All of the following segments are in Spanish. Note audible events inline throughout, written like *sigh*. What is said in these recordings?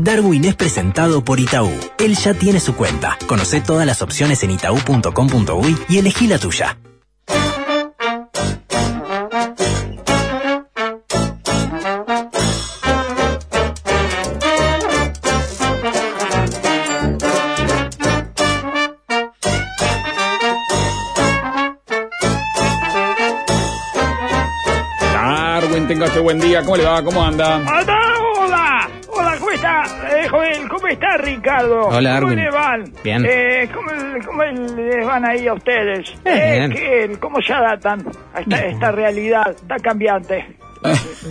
Darwin es presentado por Itaú. Él ya tiene su cuenta. Conoce todas las opciones en itaú.com.uy y elegí la tuya. Darwin, tenga usted buen día. ¿Cómo le va? ¿Cómo anda? ¡Hola! ¡Hola! Hola, ¿cómo está? Eh, joven, ¿cómo está Ricardo? Hola, ¿Cómo Darwin. le van? Bien. Eh, ¿cómo, ¿Cómo les van ahí a ustedes? Bien. Eh, ¿qué- ¿Cómo se adaptan a esta, esta realidad tan cambiante?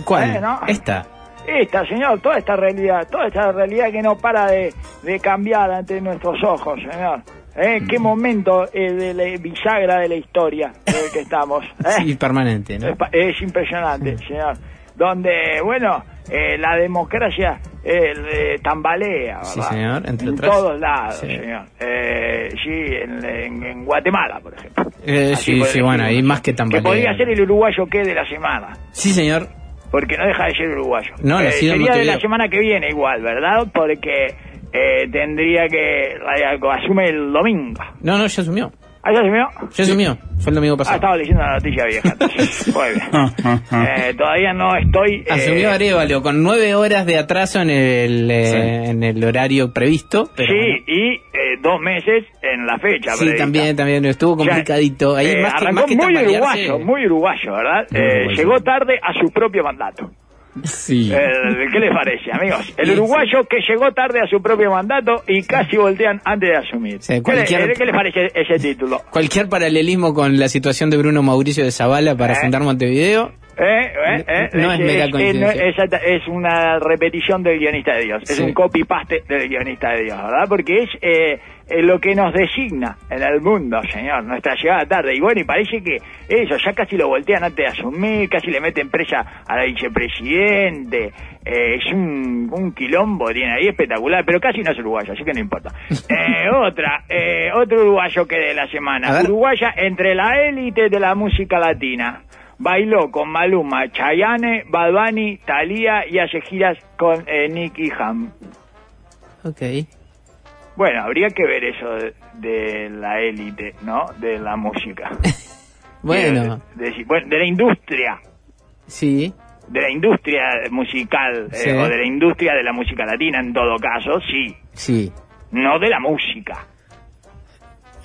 ¿Cuál? Eh, ¿no? Esta. Esta, señor, toda esta realidad, toda esta realidad que no para de, de cambiar ante nuestros ojos, señor. ¿Eh? Mm. ¿Qué momento eh, de la bisagra de la historia en el que estamos? *laughs* ¿eh? Sí, permanente, ¿no? Es, impresionante, señor. Donde, bueno, eh, la democracia eh, eh, tambalea, Sí, ¿verdad? señor, entre en otras. todos lados, Sí. señor. Eh, sí, en, en- en Guatemala, por ejemplo. Eh, Así sí, sí, bueno, ahí más que tambalea. Que podría ser el uruguayo que de la semana. Sí, señor. Porque no deja de ser uruguayo. No, Eh, sido en sería de la semana que viene igual, ¿verdad? Porque eh, tendría que... asume el domingo. No, no, ya asumió. ¿Ah, ya asumió? Ya asumió. Fue el domingo Ah, pasado. estaba leyendo la noticia vieja. *laughs* Muy bien. Eh, todavía no estoy... eh, Asumió Arevalo con nueve horas de atraso en el, eh, en el horario previsto. Pero sí, y eh, dos meses en la fecha. Sí, prevista. también, también. Estuvo complicadito. Ahí eh, más que, más que muy uruguayo, muy uruguayo, ¿verdad? Muy Eh, uruguayo. llegó tarde a su propio mandato. Sí. Eh, ¿Qué les parece, amigos? El uruguayo que llegó tarde a su propio mandato y casi voltean antes de asumir. Sí, ¿Qué, cualquier- eh, qué les parece ese título? Cualquier paralelismo con la situación de Bruno Mauricio de Zavala para Eh. fundar Montevideo. ¿Eh? ¿Eh? ¿Eh? No es coincidencia. una repetición del guionista de Dios. Es un copy-paste del guionista de Dios, ¿verdad? Porque es eh, eh, lo que nos designa en el mundo, señor. Nuestra llegada tarde. Y bueno, y parece que eso, ya casi lo voltean antes de asumir, casi le meten presa a la vicepresidente. Eh, es un, un quilombo, tiene ahí espectacular, pero casi no es uruguayo, así que no importa. *laughs* Eh, otra, eh, otro uruguayo que de la semana. Uruguaya entre la élite de la música latina. Bailó con Maluma, Chayanne, Bad Bunny, Thalía y hace giras con eh, Nicky Ham. Ok. Bueno, habría que ver eso de, de la élite, ¿no? De la música. *laughs* Bueno, De, de- bueno, de la industria, sí. de la industria musical, eh, o de la industria de la música latina en todo caso, sí. Sí. No de la música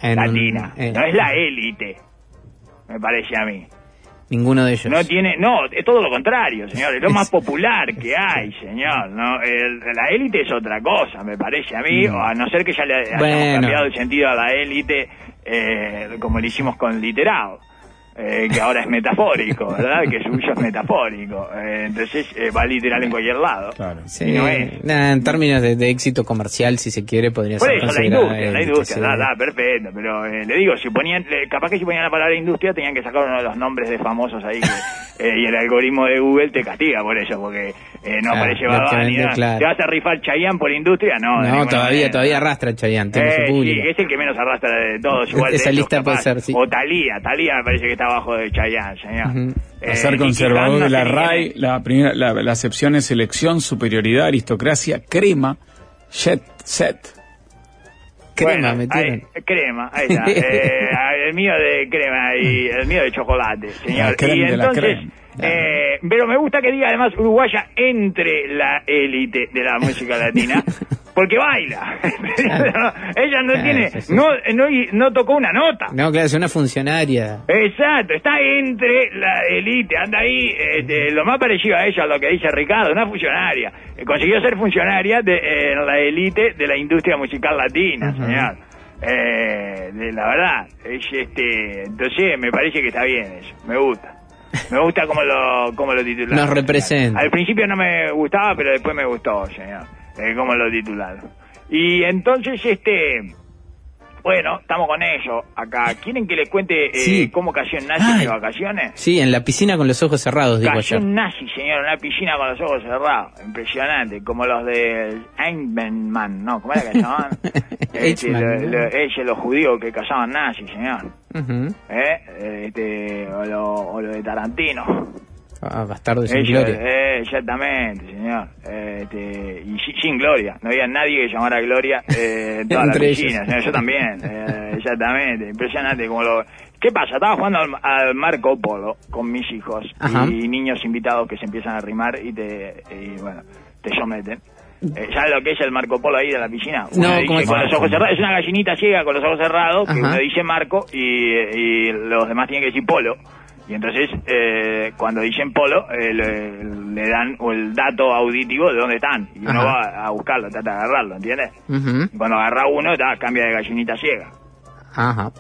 En un- latina. No es la élite, me parece a mí. Ninguno de ellos. No tiene, no, es todo lo contrario, señor, es lo más popular que *laughs* hay, señor, no, El- la élite es otra cosa, me parece a mí, o a no ser que ya le hayamos Bueno. cambiado el sentido a la élite, eh, como lo hicimos con literal, eh, que ahora es metafórico, ¿verdad? Que suyo es metafórico, eh, entonces eh, va literal en cualquier lado. Claro. Sí, y no es. en términos de, de éxito comercial, si se quiere, podría Por ser eso, la industria, la industria, da, da, perfecto, pero eh, le digo, si ponían, capaz que si ponían la palabra industria tenían que sacar uno de los nombres de famosos ahí que, eh, y el algoritmo de Google te castiga por eso, porque eh, no Claro, aparece Bunny, vende, nada. claro. ¿Te vas a rifar Chayanne por industria? No, No, todavía, manera. todavía arrastra Chayanne, tiene Eh, su sí, público. es el que menos arrastra de todos, igual Esa lista puede capaz. ser, sí. O Talía, Talía me parece que está abajo de Chayanne, señor. Ujú. Eh, A ser conservador no de la RAI, la, primera, la, la acepción es selección, superioridad, aristocracia, crema, jet set. Crema, Bueno, metieron. ahí- crema, ahí *laughs* está. Eh, el mío de crema y el mío de chocolate, señor. La y de la entonces, crema. Eh, pero me gusta que diga además uruguaya entre la élite de la música latina, *laughs* porque baila. Ella no Claro, tiene, sí, no, no, no tocó una nota. No, claro, es una funcionaria. Exacto, está entre la élite, anda ahí, este, lo más parecido a ella, a lo que dice Ricardo, una funcionaria. Eh, consiguió ser funcionaria de eh, la élite de la industria musical latina, señor. Eh, de, la verdad, es este, entonces me parece que está bien eso, me gusta. Me gusta como lo, como lo titularon. Nos representa. Al principio no me gustaba, pero después me gustó, señor, eh, como lo titularon. Y entonces, este, bueno, estamos con eso acá. ¿Quieren que les cuente eh, Sí. cómo cayó en nazi Ay. de vacaciones? Sí, en la piscina con los ojos cerrados, digo Cayó en nazi, señor, en una piscina con los ojos cerrados. Impresionante, como los de Eichmann, ¿no? ¿Cómo era que llamaban? *laughs* Este, ellos, los judíos que cazaban nazis, señor. Ujú. ¿Eh? Este, o, lo, o lo de Tarantino. Ah, bastardo sin Ellos, gloria. eh, exactamente, señor. Este, y si- sin gloria. No había nadie que llamara Gloria eh, en toda la Entre piscina. ellos. señor. Yo también. eh, exactamente. Impresionante como lo... ¿Qué pasa? Estaba jugando al, al Marco Polo con mis hijos Ajá. y niños invitados que se empiezan a rimar y te, y, bueno, te someten. Eh, ¿Sabes lo que es el Marco Polo ahí de la piscina? No, Uno dice ¿cómo es? con los ojos cerrados. Es una gallinita ciega con los ojos cerrados que uno dice Marco y, y los demás tienen que decir Polo. Y entonces, eh, cuando dicen polo, eh, le, le dan el dato auditivo de dónde están. Y uno va a buscarlo, trata de agarrarlo, ¿entiendes? Y cuando agarra uno, ta, cambia de gallinita ciega. Ajá.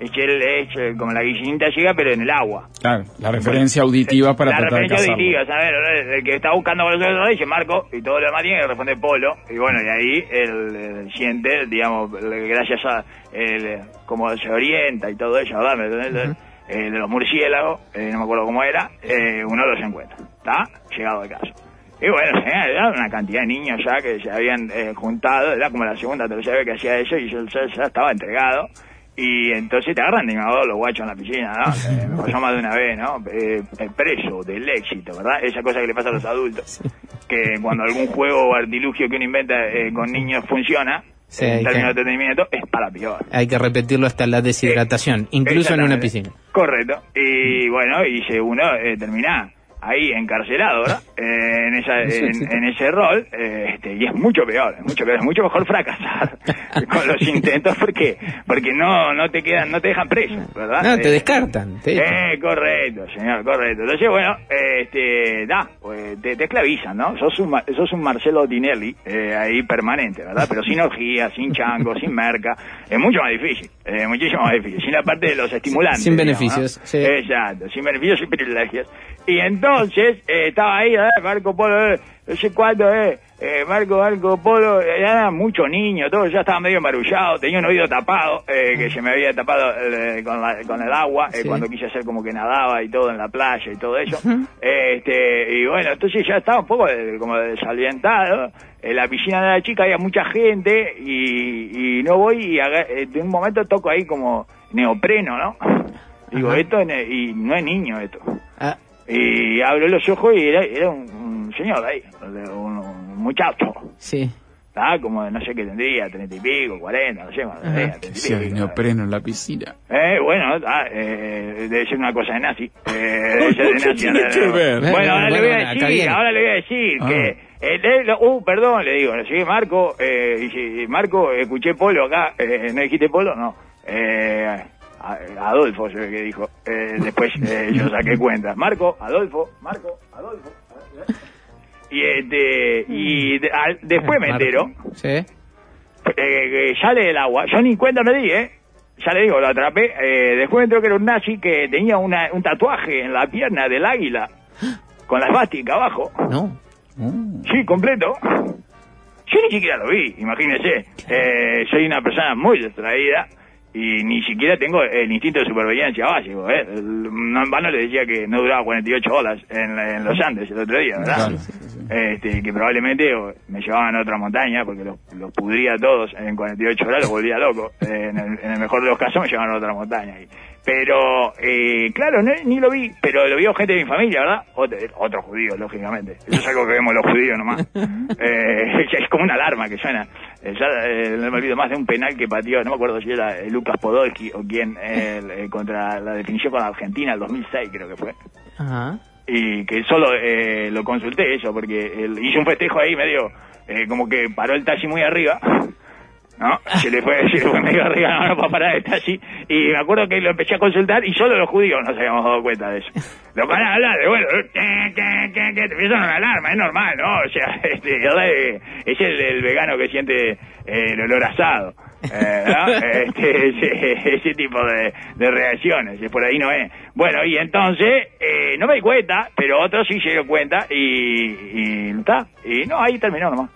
Es, el, es como la gallinita ciega, pero en el agua. Claro, la referencia auditiva para la tratar de referencia cazarlo. auditiva, ¿sabes? El, el que está buscando con los ojos dice Marco, y todo lo demás tiene que responder polo. Y bueno, y ahí el, el siente, digamos, gracias a el, cómo se orienta y todo eso, ¿verdad? Eh, de los murciélagos, eh, no me acuerdo cómo era, eh, uno los encuentra, ¿está? Llegado el caso. Y bueno, era una cantidad de niños ya que se habían eh, juntado, era como la segunda, tercera vez que hacía eso y yo ya, ya estaba entregado. Y entonces te agarran de inmaduro los guachos en la piscina, ¿no? *laughs* Eh, me pasó más de una vez, ¿no? Eh, el preso del éxito, ¿verdad? Esa cosa que le pasa a los adultos. Que cuando algún juego o artilugio que uno inventa eh, con niños funciona, Sí, en términos que- de entretenimiento, es para peor. Hay que repetirlo hasta la deshidratación, incluso en una piscina. Correcto. Y bueno, y se uno eh, termina ahí encarcelado, ¿verdad? *laughs* Eh, en, esa, en, en ese rol, eh, este, y es mucho peor, es mucho peor, es mucho mejor fracasar *laughs* con los intentos porque porque no no te quedan, no te dejan preso, ¿verdad? No, te Eh, descartan. te eh, correcto, señor, correcto. Entonces, bueno, este, da, pues te, te esclavizan, ¿no? Sos un, sos un Marcelo Tinelli eh, ahí permanente, ¿verdad? Pero sin orgía, sin chango, sin merca. Es mucho más difícil, eh, muchísimo más difícil. Sin la parte de los estimulantes. Sin beneficios, ¿no? sí. Exacto, sin beneficios, sin privilegios. Y entonces, eh, estaba ahí, ¿verdad? Marco Polo, eh, no sé cuándo, eh, eh, Marco, Marco Polo, eh, eran muchos niños, todo, ya estaba medio marullado, tenía un oído tapado, eh, que se me había tapado eh, con, la- con el agua, eh, Sí. cuando quise hacer como que nadaba y todo en la playa y todo eso. este Y bueno, entonces ya estaba un poco de- como desalientado. En la piscina de la chica había mucha gente y, y no voy y aga- eh, de un momento toco ahí como neopreno, ¿no? Digo, Ajá. esto es y no es niño esto. Ah, Y abro los ojos y era, era un, un señor ahí, un, un muchacho. sí. ¿tá? Como de no sé qué tendría, treinta y pico, cuarenta, no sé, hay pico. neopreno en la piscina. Eh, bueno, ah, eh, debe ser una cosa de nazi. Eh, *laughs* debe ser de ¿Qué nazi. tiene ahora- que ver? Bueno, ahora le voy a decir, ahora le voy a decir Ah. que... eh, le- lo- uh, perdón, le digo, sí, Marco, eh, Marco, escuché Polo acá, eh, ¿no dijiste Polo? No. Eh, Adolfo, ve que dijo. Eh, después eh, yo saqué cuenta. Marco, Adolfo, Marco, Adolfo. Y, este, y de- al- después me entero Sí. eh, sale del agua. Yo ni cuenta me di, ¿eh? Ya le digo, lo atrapé. Eh, después me enteré que era un nazi que tenía una, un tatuaje en la pierna del águila con la esvástica abajo. No. Sí, completo. Yo ni siquiera lo vi, imagínese. Eh, soy una persona muy distraída y ni siquiera tengo el instinto de supervivencia básico. ¿eh? No en vano le decía que no duraba 48 horas en, en los Andes el otro día, ¿verdad? Claro, sí, sí. Este, que probablemente me llevaban a otra montaña porque los, los pudría a todos en 48 horas, los volvía loco. Eh, en, el, en el mejor de los casos me llevaban a otra montaña. Y- Pero, eh, claro, no- ni lo vi, pero lo vio gente de mi familia, ¿verdad? Otro, otro judío, lógicamente. Eso es algo que vemos los judíos nomás. *laughs* Eh, *laughs* es como una alarma que suena. Eh, ya eh, no me olvido más de un penal que pateó, no me acuerdo si era eh, Lucas Podolski o quién, eh, contra la definición con Argentina el 2006 creo que fue Ajá. y que solo eh, lo consulté eso porque él hizo un festejo ahí medio eh, como que paró el taxi muy arriba ¿no? Se le fue, se le fue medio mano para parar el taxi y me acuerdo que lo empecé a consultar y solo los judíos nos habíamos dado cuenta de eso. *laughs* Lo van a hablar de, bueno, te empiezan una alarma, es normal, ¿no? O sea, *laughs* este, es el, el vegano que siente eh, el olor asado. Eh, ¿no? *laughs* este, ese, ese tipo de, de reacciones, por ahí no es. Bueno, y entonces, eh, no me di cuenta, pero otros sí se dio cuenta y, y. Y no, ahí terminó nomás.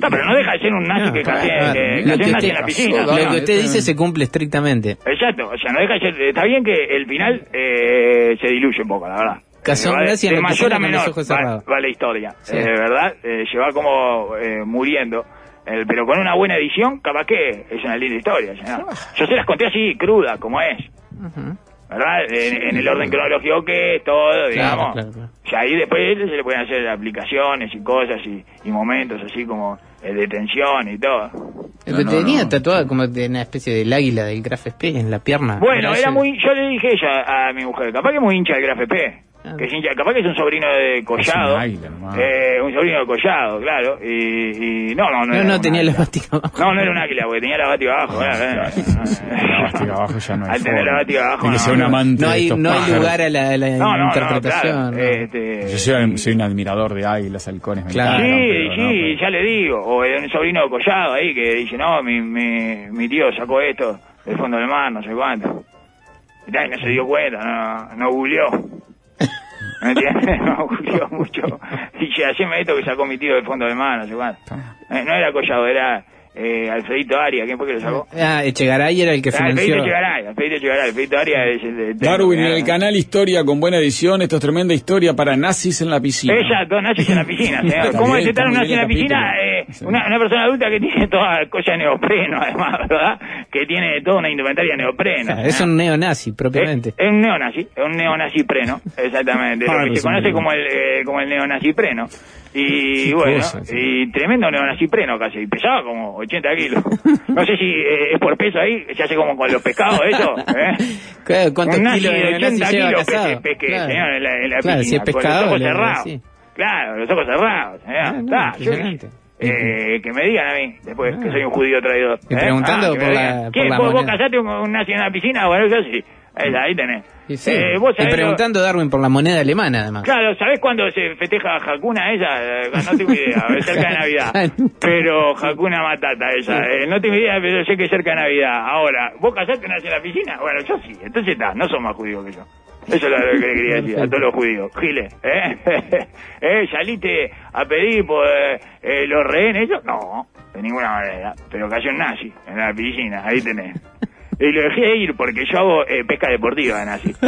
No, pero no deja de ser un nazi No, que casi claro. que Lo casi que nazi en la piscina. Lo ¿no? que usted dice se cumple estrictamente. Exacto, o sea, no deja de ser. Está bien que el final eh, se diluye un poco, la verdad. Casó Eh, de- mayor a menor ojos va, cerrados. va la historia, Sí. eh, ¿verdad? Eh, se va como eh, muriendo. Eh, pero con una buena edición, capaz que es una linda historia. señor. Yo se las conté así, cruda, como es. Ujú. ¿Verdad? En, en el orden cronológico que es todo, digamos. claro, claro. Y ahí después se le pueden hacer aplicaciones y cosas y, y momentos así como eh, de tensión y todo. El No, no, tenía no. tatuada como de una especie del águila del Graf Spee en la pierna. Bueno, era ese? muy, yo le dije ella a mi mujer, capaz que es muy hincha del Graf P. Que es hincha, capaz que es un sobrino de Collado. Es un águila nomás. eh, un sobrino de Collado, claro. Y, y no, no, no. No, era no, tenía la bástica abajo. No, no era un águila, porque tenía la bática abajo. Claro. La bástica abajo ya no hay Al tener la forma. bástica abajo, no, un amante hay, estos no hay lugar a la, a la No, no, no, interpretación. claro. ¿no? Este, Yo soy, soy un admirador de águilas, halcones, Claro. Sí, pero sí, no, pero- ya le digo. O un sobrino de Collado ahí que dice, no, mi, mi, mi tío sacó esto del fondo del mar, no sé cuánto. Y tal, y no se dio cuenta, no, no googleó. ¿Me entiendes? *laughs* No googleó mucho. *laughs* Dice, haceme esto que sacó mi tío del fondo del mar, no sé cuánto. Eh, no era Collado, era eh, Alfredito Arias. ¿Quién fue que lo sacó? Ah, Echegaray era el que Ah, Alfredito financió. Chegaray, Alfredito Chegaray. Alfredito Arias es el de... Darwin en el canal Historia con buena edición. Esto es tremenda historia para nazis en la piscina. Dos nazis en la piscina, *laughs* señor. ¿Cómo bien, es estar está un nazi en la el piscina? Eh, Sí. una, una persona adulta que tiene toda cosa de neopreno, además, ¿verdad? Que tiene toda una indumentaria neopreno. Ah, es un neonazi, propiamente. Es, es un neonazi, es un neonazi preno, exactamente, *laughs* Ah, lo que no se conoce no. como el, eh, como el neonazi preno. Y Qué bueno, cosa, sí. y tremendo neonazi preno casi, y pesaba como 80 kilos. No sé si eh, es por peso ahí, se hace como con los pescados eso, ¿eh? Claro, ¿Cuántos un kilos de de neonazi 80 lleva kilos casado? pesque, pesque, Claro. señor, en la, en la Claro, si es piscina, con pescador, los ojos cerrados. Claro, los ojos cerrados. Ah, no, Está. Eh, que me digan a mí, después, que Ah. soy un judío traidor. ¿eh? preguntando Ah, por la- por ¿Vos, vos casaste un, un nazi en la piscina? Bueno, yo sí. Ahí, ahí tenés. Y, sí. Eh, vos y sabés lo- preguntando Darwin por la moneda alemana, además. Claro, ¿sabés cuándo se festeja Hakuna ella? Eh, No tengo idea, *laughs* cerca de Navidad. Pero Hakuna Matata ella. eh, no tengo idea, pero sé que es cerca de Navidad. Ahora, ¿vos casaste nací en la piscina? Bueno, yo sí. Entonces está, no sos más judío que yo. Eso es lo que le quería *laughs* decir a todos los judíos. Giles, ¿eh? *laughs* ¿Eh? ¿Saliste a pedir por eh, eh, los rehenes? Yo, no, de ninguna manera. Pero cayó un nazi en la piscina, ahí tenés. Y lo dejé ir porque yo hago eh, pesca deportiva de nazi. *laughs*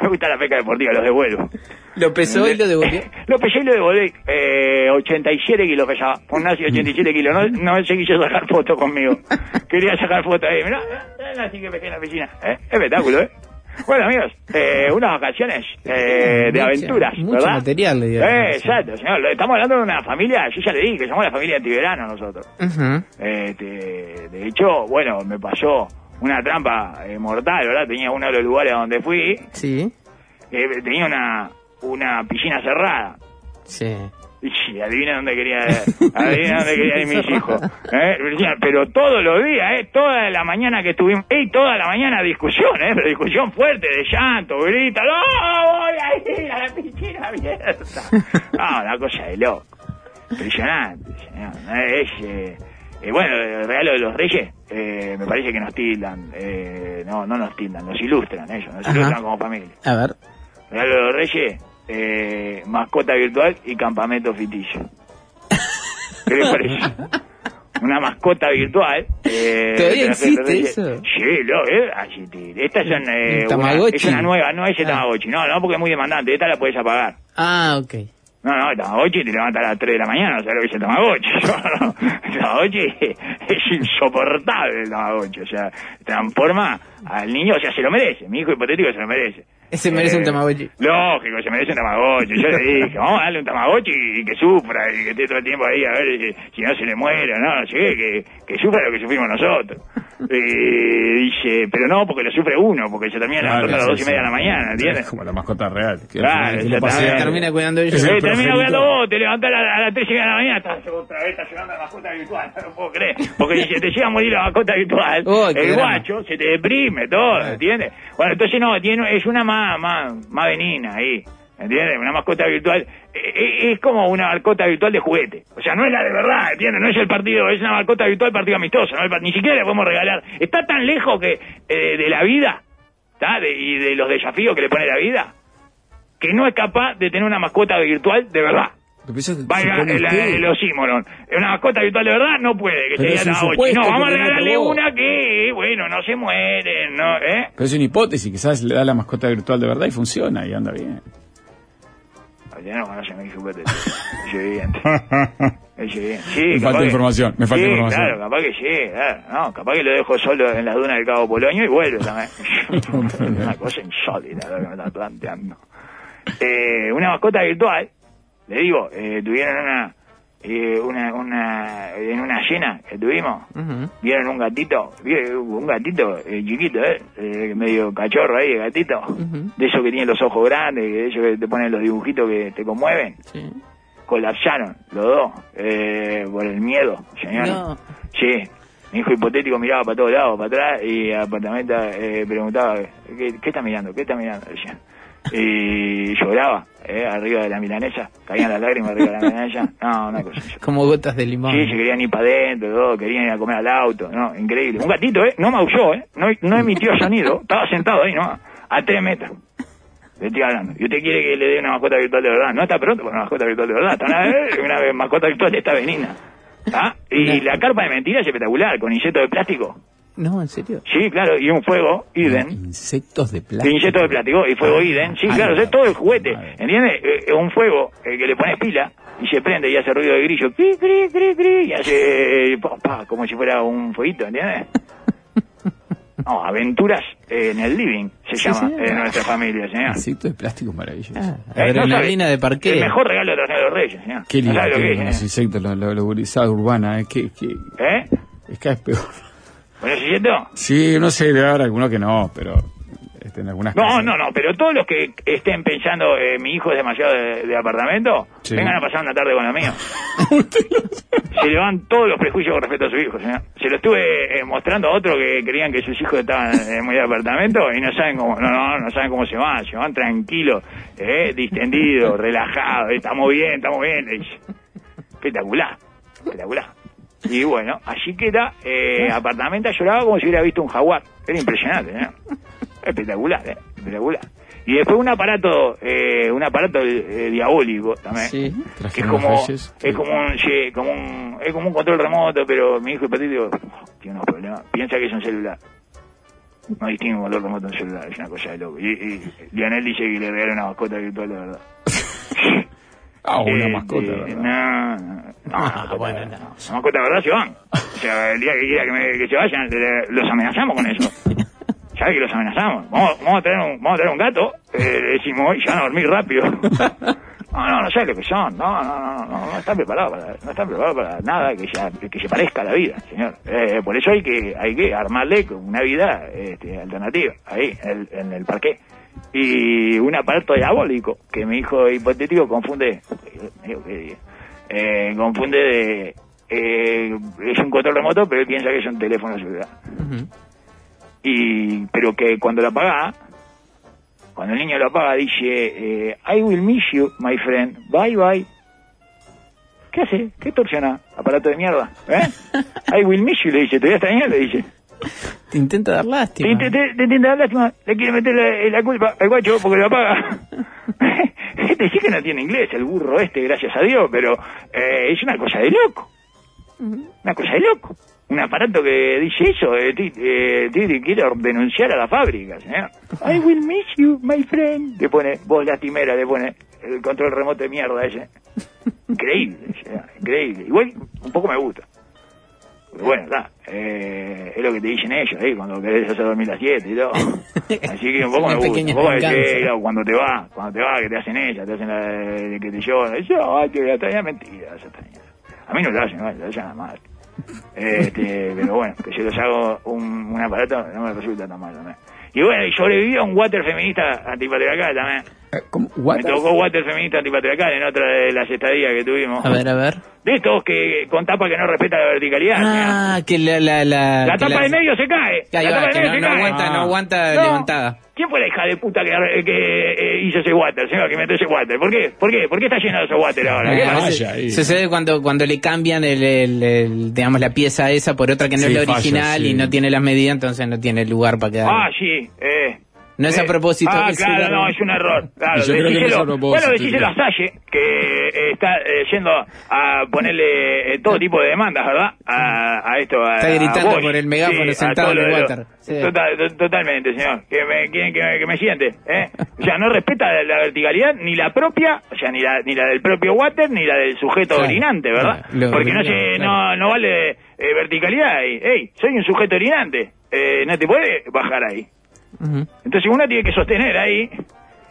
Me gusta la pesca deportiva, los devuelvo. Lo pesó y lo devolvió. *laughs* Lo pesé y lo devolví. Eh, 87 kilos pesaba. Un nazi 87 kilos. No, no se quiso sacar foto conmigo. *laughs* Quería sacar foto ahí. Mirá, nazi que pesqué en la piscina. ¿Eh? Espectáculo, ¿eh? Bueno, amigos, eh, unas vacaciones eh, de aventuras, mucho ¿verdad? material le dio. Eh, exacto, señor. Estamos hablando de una familia, yo ya le dije que somos la familia antiverano nosotros. Este, de hecho, bueno, me pasó una trampa eh, mortal, ¿verdad? Tenía uno de los lugares a donde fui, Sí, tenía una, una piscina cerrada. sí. Y adivina dónde quería, *laughs* adivina dónde quería ir mis hijos. ¿eh? Pero todos los días, ¿eh? Toda la mañana que estuvimos, y toda la mañana discusión, ¿eh? Pero discusión fuerte, de llanto, grita, ¡No, voy a ir a la piscina abierta! No, *laughs* una cosa de loco. Impresionante, señor. ¿eh? Es, eh, eh, bueno, el regalo de los reyes, eh, me parece que nos tildan, eh, no, no nos tildan, nos ilustran ellos, nos Ajá. ilustran como familia. A ver. Regalo de los Reyes, eh, mascota virtual y campamento ficticio. ¿Qué les parece? *laughs* Una mascota virtual. Eh, ¿Todavía existe eso? Sí, lo, eh, así te- Estas son eh, Un una, Tamagotchi. es una nueva, no es el Ah. Tamagotchi. No, no, porque es muy demandante. Esta la puedes apagar. Ah, ok. No, no, el Tamagotchi te levanta a las 3 de la mañana, ¿sabes lo que es el Tamagotchi? *laughs* No, el Tamagotchi es insoportable el Tamagotchi, o sea, transforma al niño, o sea, se lo merece, mi hijo hipotético se lo merece. Se merece un Tamagotchi. Lógico, se merece un Tamagotchi. Yo le dije, vamos a darle un Tamagotchi y que sufra, y que esté todo el tiempo ahí a ver si, si no se le muere, no, no sé, que, que sufra lo que sufrimos nosotros. Y *laughs* dice, pero no, porque lo sufre uno, porque se termina Claro, levantando a las sí, dos y media de sí. la mañana, ¿entiendes? Es como la mascota real. Que Claro. Termina cuidando ellos. Eh, termina cuidando vos, te levantás a, la- a las 3 y media de la mañana, estás otra vez estás llevando la mascota virtual, no lo puedo creer. Porque si se te llega a morir la mascota virtual, *laughs* el drama. guacho se te deprime todo, ¿entiendes? Bueno, entonces no, tiene, es una más, más, más benigna ahí. ¿Entiendes? Una mascota virtual eh, eh, es como una mascota virtual de juguete. O sea, no es la de verdad, ¿entiendes? No es el partido, es una mascota virtual partido amistoso. ¿no? Ni siquiera le podemos regalar. Está tan lejos que eh, de la vida ¿está? De- y de los desafíos que le pone la vida que no es capaz de tener una mascota virtual de verdad. Vaya, el, oxímoron. Una mascota virtual de verdad no puede, que Pero Tamagotchi. supuesto No, vamos a regalarle una que, bueno, no se muere, ¿no? ¿Eh? Pero es una hipótesis, quizás le da la mascota virtual de verdad y funciona y anda bien. No juguete. Es *laughs* evidente. Sí, Me falta que- información, me falta sí, información. claro, capaz que sí, claro. No, capaz que lo dejo solo en las dunas del Cabo Polonio y vuelve también. *laughs* *laughs* una cosa insólita lo que me está planteando. Eh, una mascota virtual, le digo, eh, tuvieron una, eh, una, una, en una cena que tuvimos, vieron un gatito, un gatito eh, chiquito, eh, eh, medio cachorro ahí, gatito, de esos que tienen los ojos grandes, de esos que te ponen los dibujitos que te conmueven, Sí. colapsaron los dos eh, por el miedo, señor. No. Sí, mi hijo hipotético miraba para todos lados, para atrás, y apartamento eh, preguntaba, ¿qué, ¿qué está mirando? ¿Qué está mirando? Decía. Y lloraba, eh, arriba de la milanesa, caían las lágrimas arriba de la milanesa. No, una cosa. Como gotas de limón. Sí, se querían ir para adentro, todo, querían ir a comer al auto, no, increíble. Un gatito, ¿eh? No maulló, ¿eh? No, no emitió sonido, estaba sentado ahí, ¿no? A tres metros. Le estoy hablando. Y usted quiere que le dé una mascota virtual de verdad. No está pronto para una mascota virtual de verdad. Está una, vez- una vez mascota virtual está benigna. ¿Ah? Y la carpa de mentira es espectacular, con insectos de plástico. No, en serio. Sí, claro, y un fuego, Iden. Insectos de plástico. insectos de plástico y fuego Iden. Sí, Ay, claro, no. es todo el juguete. Madre. ¿Entiendes? Eh, Es un fuego eh, que le pones pila y se prende y hace ruido de grillo. Cri, cri, cri, cri, y hace eh, pa, pa, como si fuera un fueguito, ¿entiendes? No, aventuras eh, en el living se Sí, llama en nuestra familia, señor. Insectos de plástico maravilloso. Ah, Eh, no adrenalina sabe. de parqueo. El mejor regalo de los Negros Reyes, señor. Qué ¿No lindo, qué que lindo, los insectos, la, la, la urbana, eh, que, que ¿Eh? es cada vez peor. ¿Con ese insecto? Sí, no sé, debe haber alguno que no, pero este, en algunas No, casas- no, no, pero todos los que estén pensando, eh, mi hijo es demasiado de, de apartamento, Sí. vengan a pasar una tarde con los míos. *laughs* Se le van todos los prejuicios con respecto a su hijo, señor. Se lo estuve eh, mostrando a otros que creían que sus hijos estaban eh, muy de apartamento y no saben cómo, no, no, no saben cómo se van, se van tranquilos, eh, distendidos, *laughs* relajados, estamos bien, estamos bien. Espectacular, espectacular. *laughs* Y bueno, allí queda, eh, apartamento lloraba como si hubiera visto un jaguar. Era impresionante, ¿no? Espectacular, ¿eh? Espectacular. Y después un aparato, eh, un aparato eh, diabólico también. Sí. Que es como, reyes. es como un, sí, como un, es como un control remoto, pero mi hijo hipotético tiene unos problemas. Piensa que es un celular. No distingue un control remoto de un celular, es una cosa de loco. Y, y Lionel dice que le regaló una mascota virtual de verdad. *laughs* Ah, una Eh, mascota, eh, ¿verdad? No, no, *laughs* no, Ah, mascota, bueno, no. no. Las mascotas de verdad se van. O sea, el día que quiera que, me- que se vayan, le- los amenazamos con eso. ¿Sabes que los amenazamos? Vamos, vamos, a, traer un, vamos a traer un gato, eh, le decimos, y se van a dormir rápido. *laughs* No, no, no sabes lo que son. No, no, no, no, no están preparados para, no están preparados para nada que, sea, que se parezca a la vida, señor. Eh, por eso hay que, hay que armarle una vida este, alternativa, ahí, en en el parque. Y un aparato diabólico que mi hijo hipotético confunde. Eh, confunde de, eh, es un control remoto, pero él piensa que es un teléfono celular Ujú. y pero que cuando lo apaga cuando el niño lo apaga dice eh, I will miss you my friend bye bye ¿qué hace? ¿qué torsiona? aparato de mierda ¿eh? *laughs* I will miss you le dice te voy a extrañar le dice Te intenta dar lástima. te, te, te intenta dar lástima le quiere meter la, la culpa al guacho porque lo apaga *laughs* este sí que no tiene inglés el burro este gracias a Dios pero eh, es una cosa de loco una cosa de loco. Un aparato que dice eso, eh, eh, quiero denunciar a la fábrica, señor. I will miss you, my friend. Le pone, voz lastimera, le pone el control remoto de mierda ese. *laughs* Increíble, señor, increíble. Igual, un poco me gusta. Pero bueno, está, eh, es lo que te dicen ellos ahí cuando querés hacer dormir las 7 y todo. *laughs* Así que un poco me gusta. claro, cuando te va, cuando te va, que te hacen ellas, te hacen la que te lloran. Yo, ay, que la extraña, mentira, esa. A mí no lo hacen, lo hacen a la madre. Este, *laughs* pero bueno, que yo les hago un, un aparato, no me resulta tan mal también. Y bueno, y sobreviví a un water feminista antipatriarcal también. Eh, ¿Cómo? Me tocó water feminista antipatriarcal en otra de las estadías que tuvimos. A ver, a ver. De estos que con tapa que no respeta la verticalidad. Ah, que la... La, la, la que tapa la- de medio se cae. La va, tapa medio no, se no cae. aguanta, no Ah. aguanta No. levantada. ¿Quién fue la hija de puta que, que eh, hizo ese water, señor? Que metió ese water. ¿Por qué? ¿Por qué? ¿Por qué está lleno de ese water ahora? ¿Qué Ah, ahí. Sucede cuando, cuando le cambian el, el- el- digamos la pieza esa por otra que no Sí, es la falla, original sí. y no tiene las medidas, entonces no tiene lugar para quedar. Ah, sí. Eh, No es a propósito. Ah, claro, no, es un error. *laughs* Claro, Yo creo que no es a propósito, bueno, decíselo a. Salle, que eh, está eh, yendo a ponerle eh, todo tipo de demandas, ¿verdad? A, a esto, a, Está gritando por el megáfono a sentado en el water. Sí. Total- to- totalmente, señor. Que me, quieren que, me- que me siente, ¿eh? O sea, no respeta la verticalidad, ni la propia, o sea, ni la, ni la del propio water, ni la del sujeto Claro. orinante, ¿verdad? Claro, Porque no, se, claro. no, no vale eh, verticalidad ahí. Ey, soy un sujeto orinante. Eh, no te puede bajar ahí. Ujú. Entonces uno tiene que sostener ahí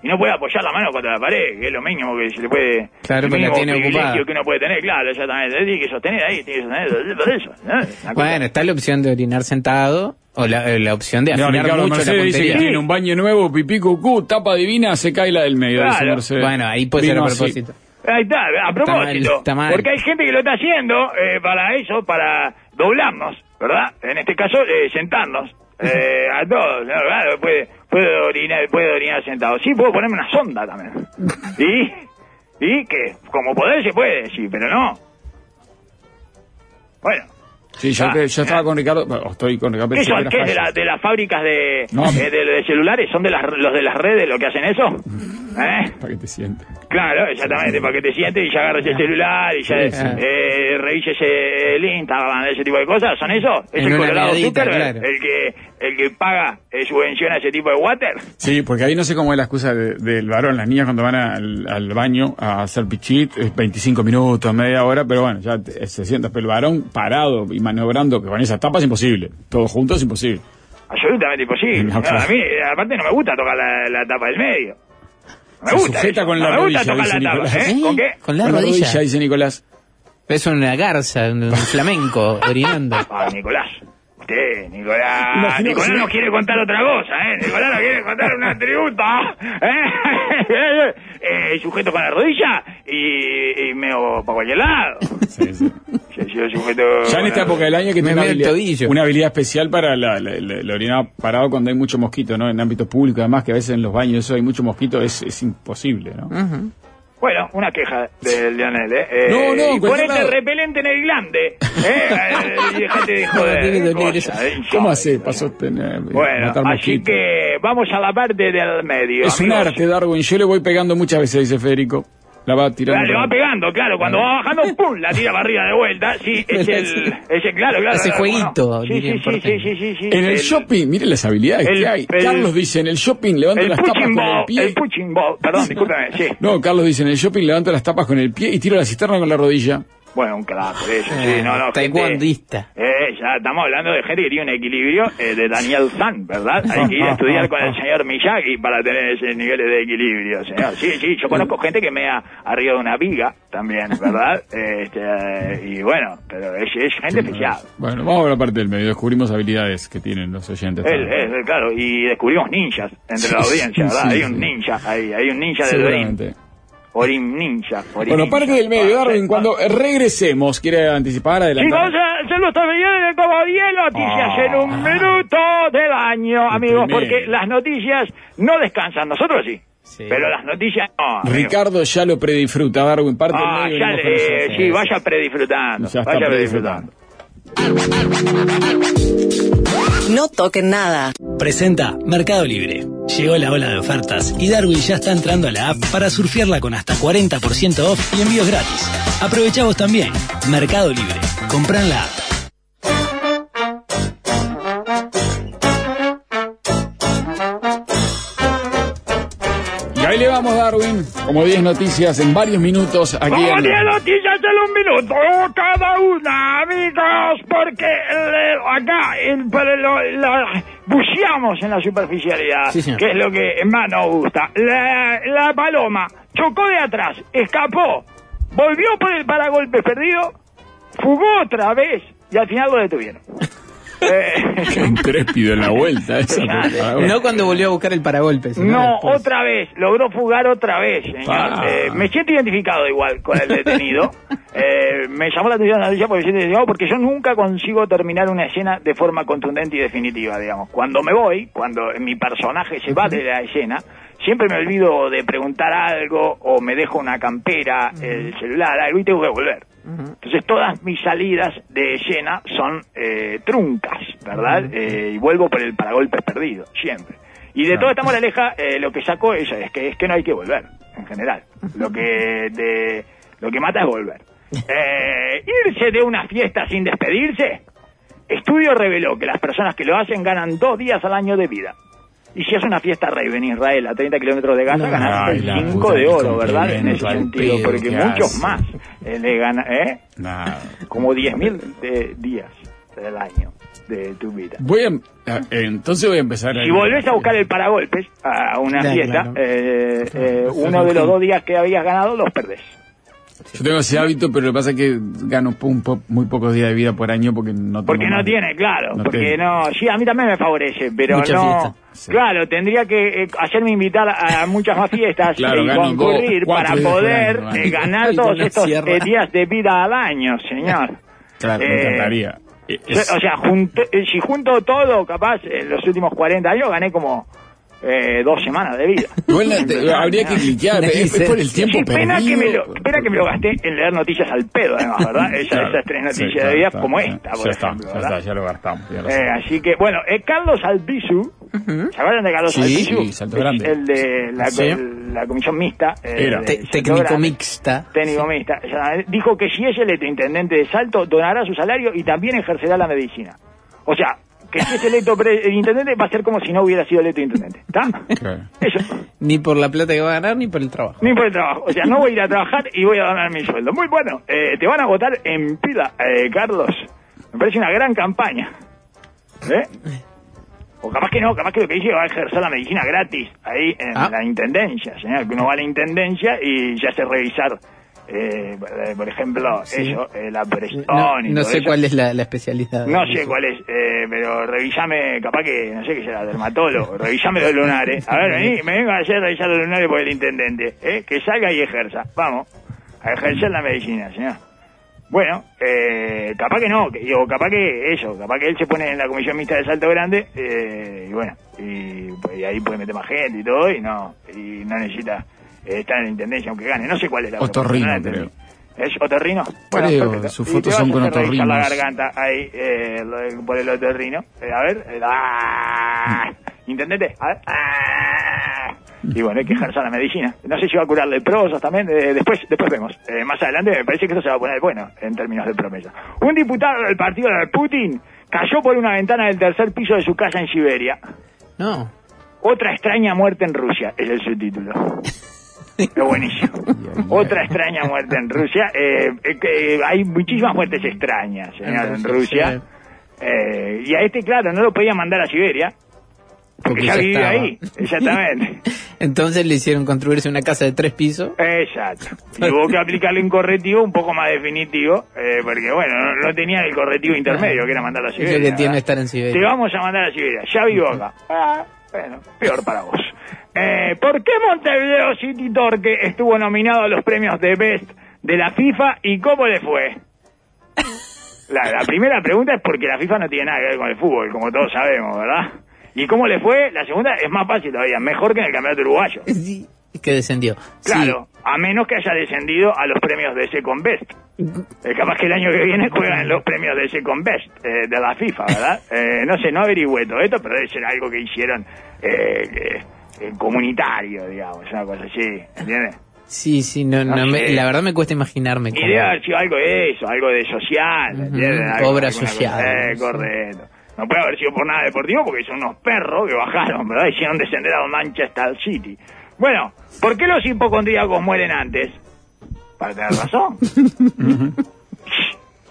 y no puede apoyar la mano contra la pared, que es lo mínimo que se le puede... Claro, el pero la mínimo tiene ocupada. que uno puede tener, claro, exactamente. Tiene que sostener ahí, tiene que sostener por eso. Una Bueno, está la opción de orinar sentado o la, eh, la opción de afinar mucho la Mercedes dice que puntería. tiene un baño nuevo, pipí cucú, tapa divina, se cae la del medio. dice Claro. Mercedes. Bueno, ahí puede ser a así. propósito. Ahí está, a propósito. mal, está mal. Porque hay gente que lo está haciendo eh, para eso, para doblarnos, ¿verdad? En este caso, eh, sentarnos. Eh, a todos. Claro, puede, puede, orinar, puede orinar sentado. Sí, puedo ponerme una sonda también. ¿Y? ¿Y que Como poder se puede, sí, pero no. Bueno. Sí, yo, Ah, yo estaba ah. con Ricardo, estoy con Ricardo. Que ¿Qué de, la- de las fábricas de, No. eh, de, de celulares? ¿Son de las, los de las redes los que hacen eso? ¿Eh? Para que te sientes. Claro, exactamente, para que te sientes y ya agarres el celular y ya Sí, eh, revises el Instagram, ese tipo de cosas. ¿Son eso? ¿Es En el Colorado claro. el, que, el que paga, eh, subvenciona ese tipo de water? Sí, porque ahí no sé cómo es la excusa de- del varón. Las niñas cuando van al, al baño a hacer pichit, es 25 minutos, media hora, pero bueno, ya te- se sienta. Pero el varón parado y maniobrando que con esas tapas es imposible. Todo junto es imposible. Absolutamente imposible. No, claro. a mí, eh, aparte, no me gusta tocar la, la tapa del medio. No me Se gusta. sujeta eso. con no la me gusta rodilla, tocar dice la tapa. Nicolás. ¿eh? ¿Con qué? Con la Con rodilla. dice Nicolás. Es una garza, un, un flamenco orinando. *laughs* Ah, Nicolás. Usted, Nicolás. Imagino Nicolás sí. nos quiere contar otra cosa, ¿eh? Nicolás nos quiere contar una tributa. ¿eh? *laughs* eh, sujeto con la rodilla y, y medio para cualquier lado. Sí, sí. Yo, yo sujeto. Ya en esta época del año que tiene una habilidad, una habilidad especial para la, la, la- la orinada parado cuando hay mucho mosquito, ¿no? En ámbito público, además, que a veces en los baños eso hay mucho mosquito, es, es imposible, ¿no? Bueno, una queja de Leonel, ¿eh? eh No, no, en y ponete lado. repelente en el glande. ¿eh? *laughs* Eh, y dejate de joder. debe doler cosa, eh, ¿Cómo insólito, hace ¿no? para sostener? Bueno, matar así que vamos a la parte del medio. Es un arte, Darwin. Yo le voy pegando muchas veces, dice Federico. La va tirando. Claro, le va pegando, claro, cuando va bajando, *laughs* ¡pum! La tira para arriba de vuelta. Sí, es el. Es el claro, claro. Ese claro, jueguito, bueno. Sí, sí, en sí, sí, sí, sí, sí. En el, shopping, mire las habilidades el- que hay. el- Carlos dice, en el shopping levanto El las tapas con el ball, pie. el punching ball, perdón, *laughs* discúlpeme, sí. No, Carlos dice, en el shopping levanto las tapas con el pie y tiro la cisterna con la rodilla. Bueno, un crack, eso, sí, eh, no, no. Taekwondista. Eh, ya estamos hablando de gente que tiene un equilibrio eh, de Daniel San, ¿verdad? Hay que ir a estudiar con el señor Miyagi para tener ese nivel de equilibrio, señor. Sí, sí, yo conozco eh. gente que me ha arriba una viga también, ¿verdad? *laughs* Este, y bueno, pero es, gente especial. Bueno, vamos a la parte del medio. Descubrimos habilidades que tienen los oyentes. Claro, y descubrimos ninjas entre sí, la audiencia, ¿verdad? Hay un ninja, hay, hay un ninja del 20. Orim ninja. Orim Bueno, ninja. parte del medio, Ah, Darwin. Cuando regresemos, ¿quiere anticipar? Chicos, se lo está viendo como 10 noticias Ah. en un minuto del año, amigos, porque las noticias no descansan, nosotros sí, Sí. pero las noticias no. Ricardo ya lo predisfruta, Darwin. Parte Ah, del medio. ya le- sí, vaya predisfrutando, Ya está vaya predisfrutando. No toquen nada. Presenta Mercado Libre. Llegó la ola de ofertas y Darwin ya está entrando a la app para surfearla con hasta 40% off y envíos gratis. Aprovecha vos también. Mercado Libre. Comprá en la app. Ahí le vamos, Darwin. Como 10 noticias en varios minutos aquí Como en... 10 noticias en un minuto, cada una, amigos, porque acá el, pero lo- la- buceamos en la superficialidad, Sí, que es lo que más nos gusta. La, la paloma chocó de atrás, escapó, volvió por el paragolpes perdido, fugó otra vez y al final lo detuvieron. *laughs* Eh, *laughs* Qué intrépido en la vuelta esa. por favor. No cuando volvió a buscar el paragolpe. No, después. otra vez, logró fugar otra vez, señor. Eh, me siento identificado igual con el detenido. *laughs* Eh, me llamó la atención la noticia porque me siento identificado porque yo nunca consigo terminar una escena de forma contundente y definitiva, digamos. Cuando me voy, cuando mi personaje se va de la escena, siempre me olvido de preguntar algo o me dejo una campera, el celular, algo y tengo que volver. Entonces todas mis salidas de escena son eh, truncas, ¿verdad? Eh, y vuelvo por el paragolpes perdido, siempre. Y de Claro. toda esta moraleja, eh, lo que saco es, es que es que no hay que volver, en general. Lo que de, lo que mata es volver. *laughs* Eh, irse de una fiesta sin despedirse. Estudio reveló que las personas que lo hacen ganan dos días al año de vida. Y si es una fiesta rave en Israel a 30 kilómetros de Gaza, No. la 5 puta de oro, ¿verdad? En ese sentido, pedo porque que muchos hace. más eh, le ganan, ¿eh? Nada. Como 10.000 de días del año de tu vida. Voy a, a- entonces voy a empezar Si volvés a buscar el paragolpes a una fiesta, claro. eh, eh, uno un de los dos días que habías ganado los perdés. Yo tengo ese hábito, pero lo que pasa es que gano un po- muy pocos días de vida por año porque no tengo Porque no tiene, claro, No porque tengo. no, sí, a mí también me favorece, pero Mucha no, fiesta. Sí. claro, tendría que eh, hacerme invitar a, a muchas más fiestas *laughs* Claro, y concurrir dos, para poder año, eh, ganar *laughs* todos estos eh, días de vida al año, señor. *laughs* Claro, me encantaría. Es- O sea, junto- eh, si junto todo, capaz, en los últimos 40 años gané como eh, dos semanas de vida. *laughs* Te- habría que cliquear, es, es por el tiempo Sí, pena que, me perdido. lo, pena que me lo gasté en leer noticias al pedo, además, ¿verdad? *laughs* Esa- Claro, esas tres sí, noticias claro, de vida está, como esta, por ya está, ya ¿verdad? está, ya lo gastamos. ya lo Eh, sabemos. así que, bueno, eh, Carlos Albizu, ¿se acuerdan de Carlos Sí, Albizu? sí, Salto Grande. El de la, Sí. el- la comisión mixta. eh, Era. técnico Grande. mixta. Técnico mixta. Dijo que si es electo intendente de Salto, donará su salario y también ejercerá la medicina. O sea, si es electo pre- intendente va a ser como si no hubiera sido electo intendente. ¿Está? Claro. Eso. Ni por la plata que va a ganar, ni por el trabajo. Ni por el trabajo. O sea, no voy a ir a trabajar y voy a ganar mi sueldo. Muy bueno. Eh, te van a votar en pila, eh, Carlos. Me parece una gran campaña. ¿Eh? O capaz que no, capaz que lo que dice va a ejercer la medicina gratis ahí en Ah. la intendencia, señor. Que uno va a la intendencia y ya hace revisar, eh, por ejemplo, Sí. eso, eh, la presión No, y no todo sé eso. cuál es la, la especialidad. No sé cuál es, eh, pero revisame, capaz que, no sé qué será, dermatólogo, revisame los lunares. A ver, vení, me vengo a hacer revisar los lunares por el intendente, ¿eh? que salga y ejerza. Vamos, a ejercer la medicina, señor. Bueno, eh, capaz que no, digo, capaz que eso, capaz que él se pone en la comisión mixta de Salto Grande, eh, y bueno, y, pues, y ahí puede meter más gente y todo, y no, y no necesita eh, estar en la intendencia aunque gane. No sé cuál es la Otorrino, no entendí. ¿Es otorrino? Creo, sus fotos son con revisar la otorrinos. garganta ahí, eh, por el otorrino. Eh, a ver, eh, ah, intendente, a ver. ah. Y bueno, hay que ejercer la medicina. No sé si va a curar leprosos también, eh, después después vemos. Eh, más adelante me parece que esto se va a poner bueno en términos de promesa. Un diputado del partido de Putin cayó por una ventana del tercer piso de su casa en Siberia. No. Otra extraña muerte en Rusia es el subtítulo. *laughs* Es buenísimo. *laughs* Otra extraña muerte en Rusia. Eh, eh, hay muchísimas muertes extrañas, señor, en Rusia. Eh, y a este, claro, no lo podía mandar a Siberia. Porque, ya, vivía estaba. ahí, *laughs* exactamente. *laughs* Entonces le hicieron construirse una casa de tres pisos. Exacto. Y hubo que aplicarle un correctivo un poco más definitivo, eh, porque bueno, no, no tenía el correctivo intermedio que era mandarlo a Es lo Siberia. que tiene ¿verdad? estar en Te Siberia. vamos a mandar a Siberia. Ya vivo acá. Ah, bueno, peor para vos. Eh, ¿Por qué Montevideo City Torque estuvo nominado a los premios de Best de la FIFA y cómo le fue? La, la primera pregunta es porque la FIFA no tiene nada que ver con el fútbol, como todos sabemos, ¿verdad? ¿Y cómo le fue? La segunda es más fácil todavía, mejor que en el campeonato uruguayo. Sí, que descendió. Claro, a menos que haya descendido a los premios de Second Best. Eh, capaz que el año que viene juegan los premios de Second Best eh, de la FIFA, ¿verdad? *laughs* Eh, no sé, no averigüé todo esto, pero debe ser algo que hicieron eh, eh, comunitario, digamos, una cosa así, ¿entiendes? Sí, sí, no, No no me- sé. la verdad me cuesta imaginarme Y cómo. debe haber sido algo de eso, algo de social, ¿entiendes? Algo- obra social, Eh, sí. correcto. No puede haber sido por nada deportivo porque son unos perros que bajaron, ¿verdad? Hicieron descender a Manchester City. Bueno, ¿por qué los hipocondríacos mueren antes? Para tener razón. *laughs*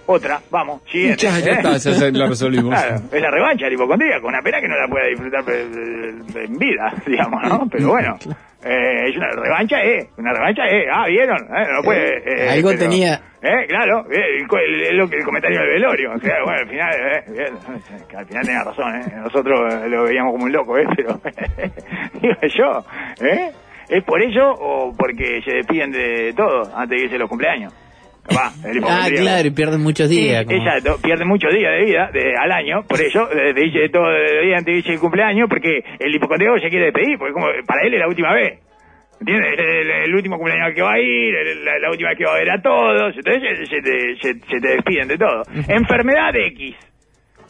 Otra, vamos, siguiente. Ya, ya ¿eh? está, ya, ya la resolvimos. *laughs* Claro, es la revancha del hipocondríaco, una pena que no la pueda disfrutar eh, en vida, *laughs* digamos, ¿no? *laughs* Pero bueno, eh, es una revancha, eh, una revancha, eh, ah, ¿vieron? Eh, no puede, eh, Algo pero- tenía. Eh, claro, eh, el, el- el- lo que- el comentario del velorio, claro, bueno, al final, eh, al final tenía razón, eh, nosotros eh, lo veíamos como un loco, eh, pero, digo yo, eh, ¿es por eso o porque se despiden de todo antes de irse los cumpleaños? El Ah, claro, y pierden muchos días. Sí, como- exacto, pierde muchos días de vida de- al año, por eso eh, te dice todo el día antes de irse el cumpleaños, porque el hipocondríaco se quiere despedir, porque como para él es la última vez. ¿Entiendes? Es el, el último cumpleaños al que va a ir, el- la, la última vez que va a ver a todos, entonces se, se te, se- se te despiden de todo. Enfermedad X.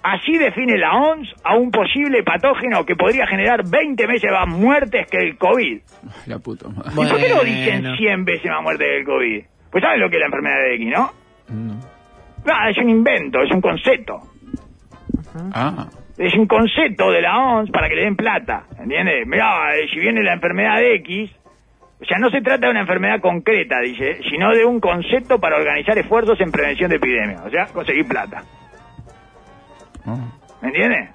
Así define la OMS a un posible patógeno que podría generar 20 veces más muertes que el COVID. La puta madre. ¿Y por qué no dicen Bueno. 100 veces más muertes que el COVID? Pues saben lo que es la enfermedad de X, ¿no? No. Ah, es un invento, es un concepto. Ah, Es un concepto de la OMS para que le den plata, ¿entiendes? Mirá, eh, si viene la enfermedad de X, o sea, no se trata de una enfermedad concreta, dice, sino de un concepto para organizar esfuerzos en prevención de epidemias, o sea, conseguir plata. ah. ¿Me entiendes?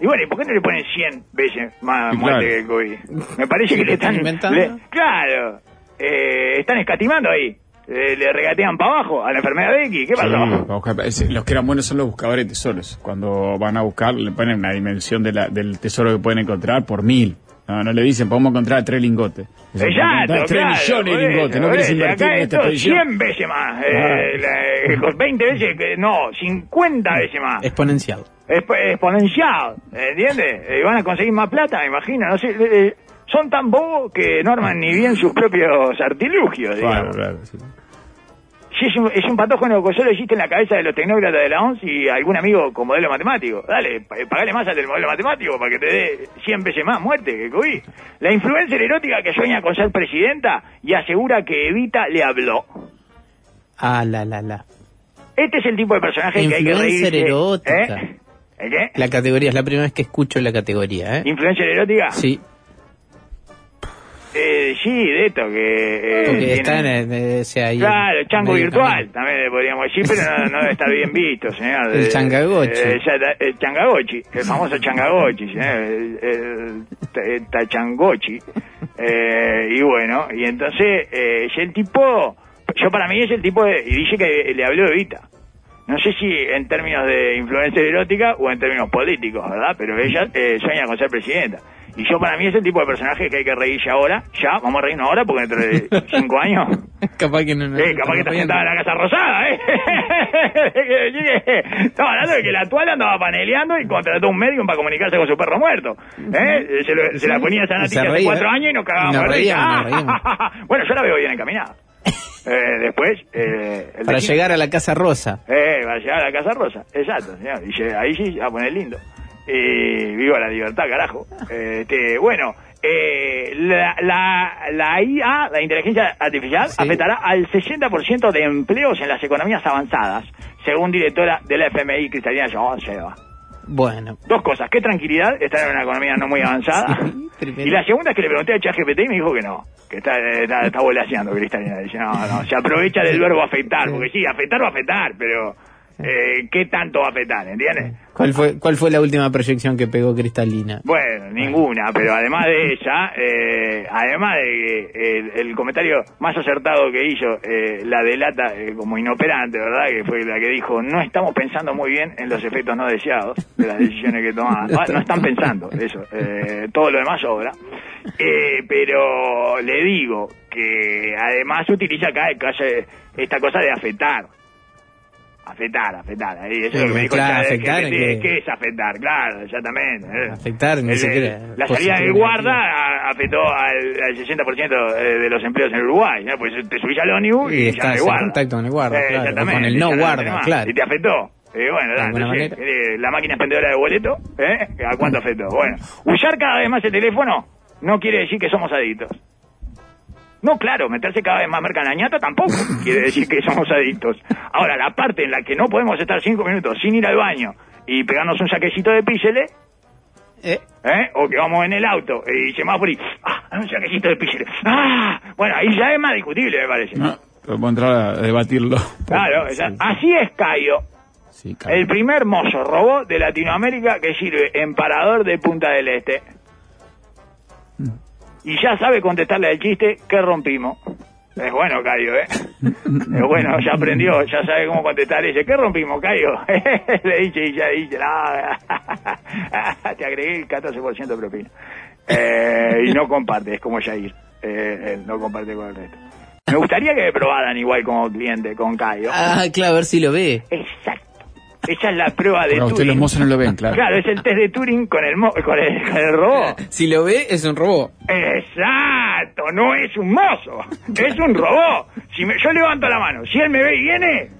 Y bueno, ¿y por qué no le ponen 100 veces más Sí, muerte claro. que el COVID? Me parece que le están... inventando? le- claro, eh, están escatimando ahí. Eh, le regatean para abajo a la enfermedad de X. ¿Qué Sí, pasó? para buscar- ese- los que eran buenos son los buscadores de tesoros. Cuando van a buscar, le ponen una dimensión de la- del tesoro que pueden encontrar por mil. No, no le dicen, podemos encontrar tres lingotes. Exacto, encontrar tres claro, millones de lingotes. ¿No querés invertir Acá en esta esto expedición? 100 veces más. eh, Ah. la- eh, 20 veces, que- no, 50 veces más. Exponencial. Expo- exponencial, ¿entiendes? Eh, van a conseguir más plata, me imagino. No sé, eh, eh, son tan bobos que no arman ni bien sus propios artilugios, Claro, digamos. claro, sí. Si es un, es un patógeno que solo existe en la cabeza de los tecnócratas de la ONS y algún amigo con modelo matemático. Dale, pa- pagale más al del modelo matemático para que te dé 100 veces más muerte que COVID. La influencer erótica que sueña con ser presidenta y asegura que Evita le habló. Ah, la, la, la. Este es el tipo de personaje que hay que Influencer reírse. erótica. ¿Eh? ¿El qué? La categoría, es la primera vez que escucho la categoría, ¿eh? ¿Influencer erótica? Sí, Eh, sí, de esto que... eh, porque está eh, o sea, ahí Claro, el chango virtual, también le podríamos decir, pero no, no estar bien visto, señor. *laughs* El Eh, changagochi. eh, está- el changagochi, el famoso changagochi, señor, el, el, el tachangochi. Eh, y bueno, y entonces, eh, es el tipo, yo para mí es el tipo de, y dice que le habló de Evita. No sé si en términos de influencia erótica o en términos políticos, ¿verdad? Pero ella eh, sueña con ser presidenta. Y yo para mí es el tipo de personaje que hay que reírse ahora, ya, vamos a reírnos ahora porque dentro de *laughs* cinco años capaz que no, no eh, capaz que está sentada en la Casa Rosada, ¿eh? *laughs* Estaba hablando de que la actual andaba paneleando y contrató un medium para comunicarse con su perro muerto. ¿eh? Se, lo- se la ponía esa noticia hace cuatro años y nos cagábamos Nos *laughs* bueno, yo la veo bien encaminada. Eh, después... Eh, el Para llegar a la Casa Rosa. eh, va a llegar a la Casa Rosa, exacto, señor. Y ahí sí va a poner lindo. Y viva la libertad, carajo. Eh, Este, bueno, eh, la, la, la IA, la inteligencia artificial, Sí. afectará al 60% de empleos en las economías avanzadas, según directora de la FMI, Cristalina Georgieva. Bueno, Dos cosas, qué tranquilidad estar en una economía no muy avanzada. Sí, y la segunda es que le pregunté a ChatGPT y me dijo que no, que está, está, está Cristalina. Dice, no, no, se aprovecha del verbo afectar, porque sí, afectar va a afectar, pero eh, ¿qué tanto va a afectar, entiendes? ¿cuál fue, ¿cuál fue la última proyección que pegó Cristalina? Bueno, ninguna, pero además de ella, eh, además de que el, el comentario más acertado que hizo eh, la delata eh, como inoperante, ¿verdad? Que fue la que dijo, no estamos pensando muy bien en los efectos no deseados de las decisiones que toman. *laughs* Ah, no están pensando, eso. eh, todo lo demás sobra. Eh, pero le digo que además utiliza acá esta cosa de afectar. Afectar, afectar. Ahí, eso es lo que me dijo Claro, afectar, que- ¿Qué es afectar? Claro, exactamente. eh. Afectar, ni siquiera La salida positivo, del guarda afectó al, al 60% de de los empleos en Uruguay. ¿no? Pues te subís al ónibus y, Y estás en guarda. contacto con el guarda, claro, exactamente, o con el no guarda, claro. Y te afectó. Eh, bueno, da, entonces, eh, la máquina expendedora de boleto, ¿eh? ¿a cuánto afectó? Bueno, usar cada vez más el teléfono no quiere decir que somos adictos. No, claro, meterse cada vez más merca en la ñata tampoco *laughs* quiere decir que somos adictos. Ahora, la parte en la que no podemos estar cinco minutos sin ir al baño y pegarnos un saquecito de píxeles, Eh, ¿eh? O que vamos en el auto y semáforo y ¡ah! un saquecito de píxeles. ¡Ah! Bueno, ahí ya es más discutible, me parece. No, podemos entrar a debatirlo. Claro, Sí, así es Cayo, sí, el primer mozo robot de Latinoamérica que sirve en parador de Punta del Este. Y ya sabe contestarle al chiste que rompimos. Es bueno, Cayo, ¿eh? *laughs* Es bueno, ya aprendió, ya sabe cómo contestar. Dice, ¿qué rompimos, Cayo? *laughs* Le dice y ya dice, no, *laughs* te agregué el 14% de propina. Eh, y no comparte, es como Jair. Eh, él no comparte con el resto. Me gustaría que me probaran igual como cliente con Cayo. ah, claro, a ver si lo ve. Exacto. Esa es la prueba de Turing. los mozos no lo ven, claro. Claro, es el test de Turing con el, mo- con el, con el robot. Si lo ve, es un robot. Exacto, no es un mozo, es un robot. Si me- yo levanto la mano, si él me ve y viene,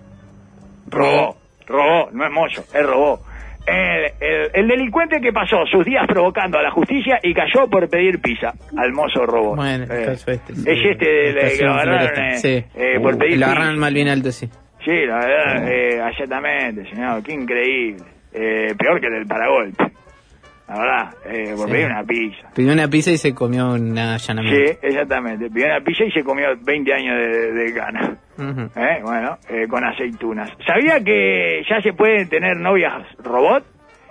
robó, robó, no es mozo, es robó. El, el- el delincuente que pasó sus días provocando a la justicia y cayó por pedir pizza al mozo robot. Bueno, el Eh, caso este. sí. Es este de- de- que lo agarraron eh, sí. eh, por pedir Lo pizza. agarraron mal bien alto, sí. Sí, la verdad, eh, exactamente, señor, qué increíble. Eh, peor que el del paragolpe. La verdad, eh, por Sí. pedir una pizza. Pidió una pizza y se comió un Sí, allanamiento. exactamente. Pidió una pizza y se comió 20 años de, de gana. ¿Eh? Bueno, eh, con aceitunas. ¿Sabía que ya se pueden tener novias robot?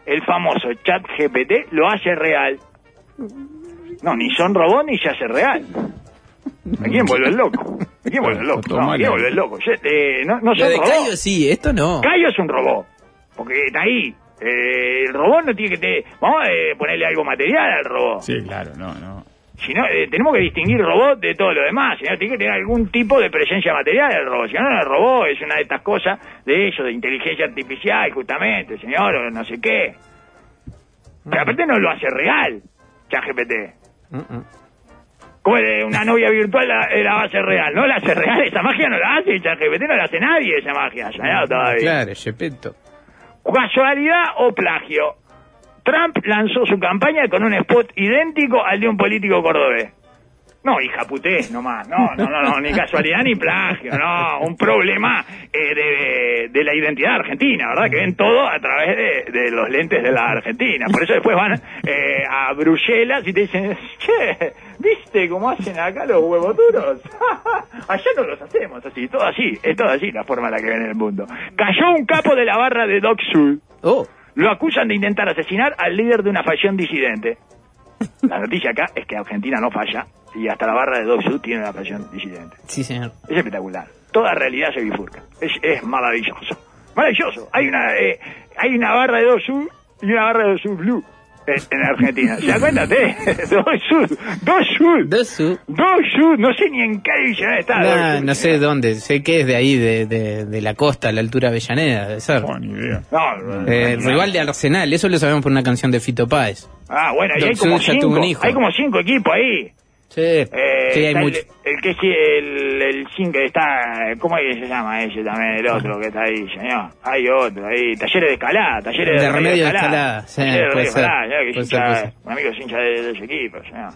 El famoso chat GPT lo hace real. No, ni son robot ni se hace real. ¿A quién vuelve el loco? ¿A quién vuelve el loco? No, ¿a quién vuelve el loco? Yo- eh, no, no Lo son de robot. Cayo sí, esto no. Cayo es un robot. Porque está ahí. Eh, el robot no tiene que... Te... Vamos a eh, ponerle algo material al robot. Sí, claro, no, no. Si no, eh, tenemos que distinguir robot de todo lo demás. Si no, tiene que tener algún tipo de presencia material el robot. Si no, no, el robot es una de estas cosas de eso, de inteligencia artificial, justamente, señor, o no sé qué. Pero aparte no lo hace real, ChatGPT. Mm, mm. Una novia virtual la, la va a hacer real. No la hace real, esa magia no la hace, ChatGPT no la hace nadie, esa magia. Todavía. Claro, Gepetto. ¿Casualidad o plagio? Trump lanzó su campaña con un spot idéntico al de un político cordobés. No, hija putés nomás, no, no, no, no, ni casualidad ni plagio, no, un problema eh, de, de la identidad argentina, ¿verdad? Que ven todo a través de, de los lentes de la Argentina. Por eso después van eh, a Bruselas y te dicen, che, ¿viste cómo hacen acá los huevos duros? *laughs* Allá no los hacemos así, todo así, es todo así la forma en la que ven el mundo. Cayó un capo de la barra de Doc Sud. Oh, Lo acusan de intentar asesinar al líder de una facción disidente. *laughs* La noticia acá es que Argentina no falla y hasta la barra de Doc tiene una facción disidente. sí, señor. Es espectacular. Toda realidad se bifurca. Es, es maravilloso. Maravilloso. Hay una eh, hay una barra de Doc y una barra de Doc Blue en, en Argentina. ¿Se da cuenta? Doc Sud. Doc Sud. De su... Doc Sud. No sé ni en qué división está. Doc No, sé dónde, sé que es de ahí, de, de, de la costa, a la altura Avellaneda, debe ser. No, ni idea. No, Eh, no. rival de Arsenal, eso lo sabemos por una canción de Fito Páez. Ah, bueno, y hay como, cinco, hay como cinco equipos ahí. Sí, Eh, sí, hay mucho. el, el que sí, el, el sin que está, ¿cómo es que se llama ese también? El otro que está ahí, señor. Hay otro ahí, talleres de escalada, talleres de, De remedio de escalada, sí, puede ser, ser, ser. un amigo es hincha de, de ese equipo, señor.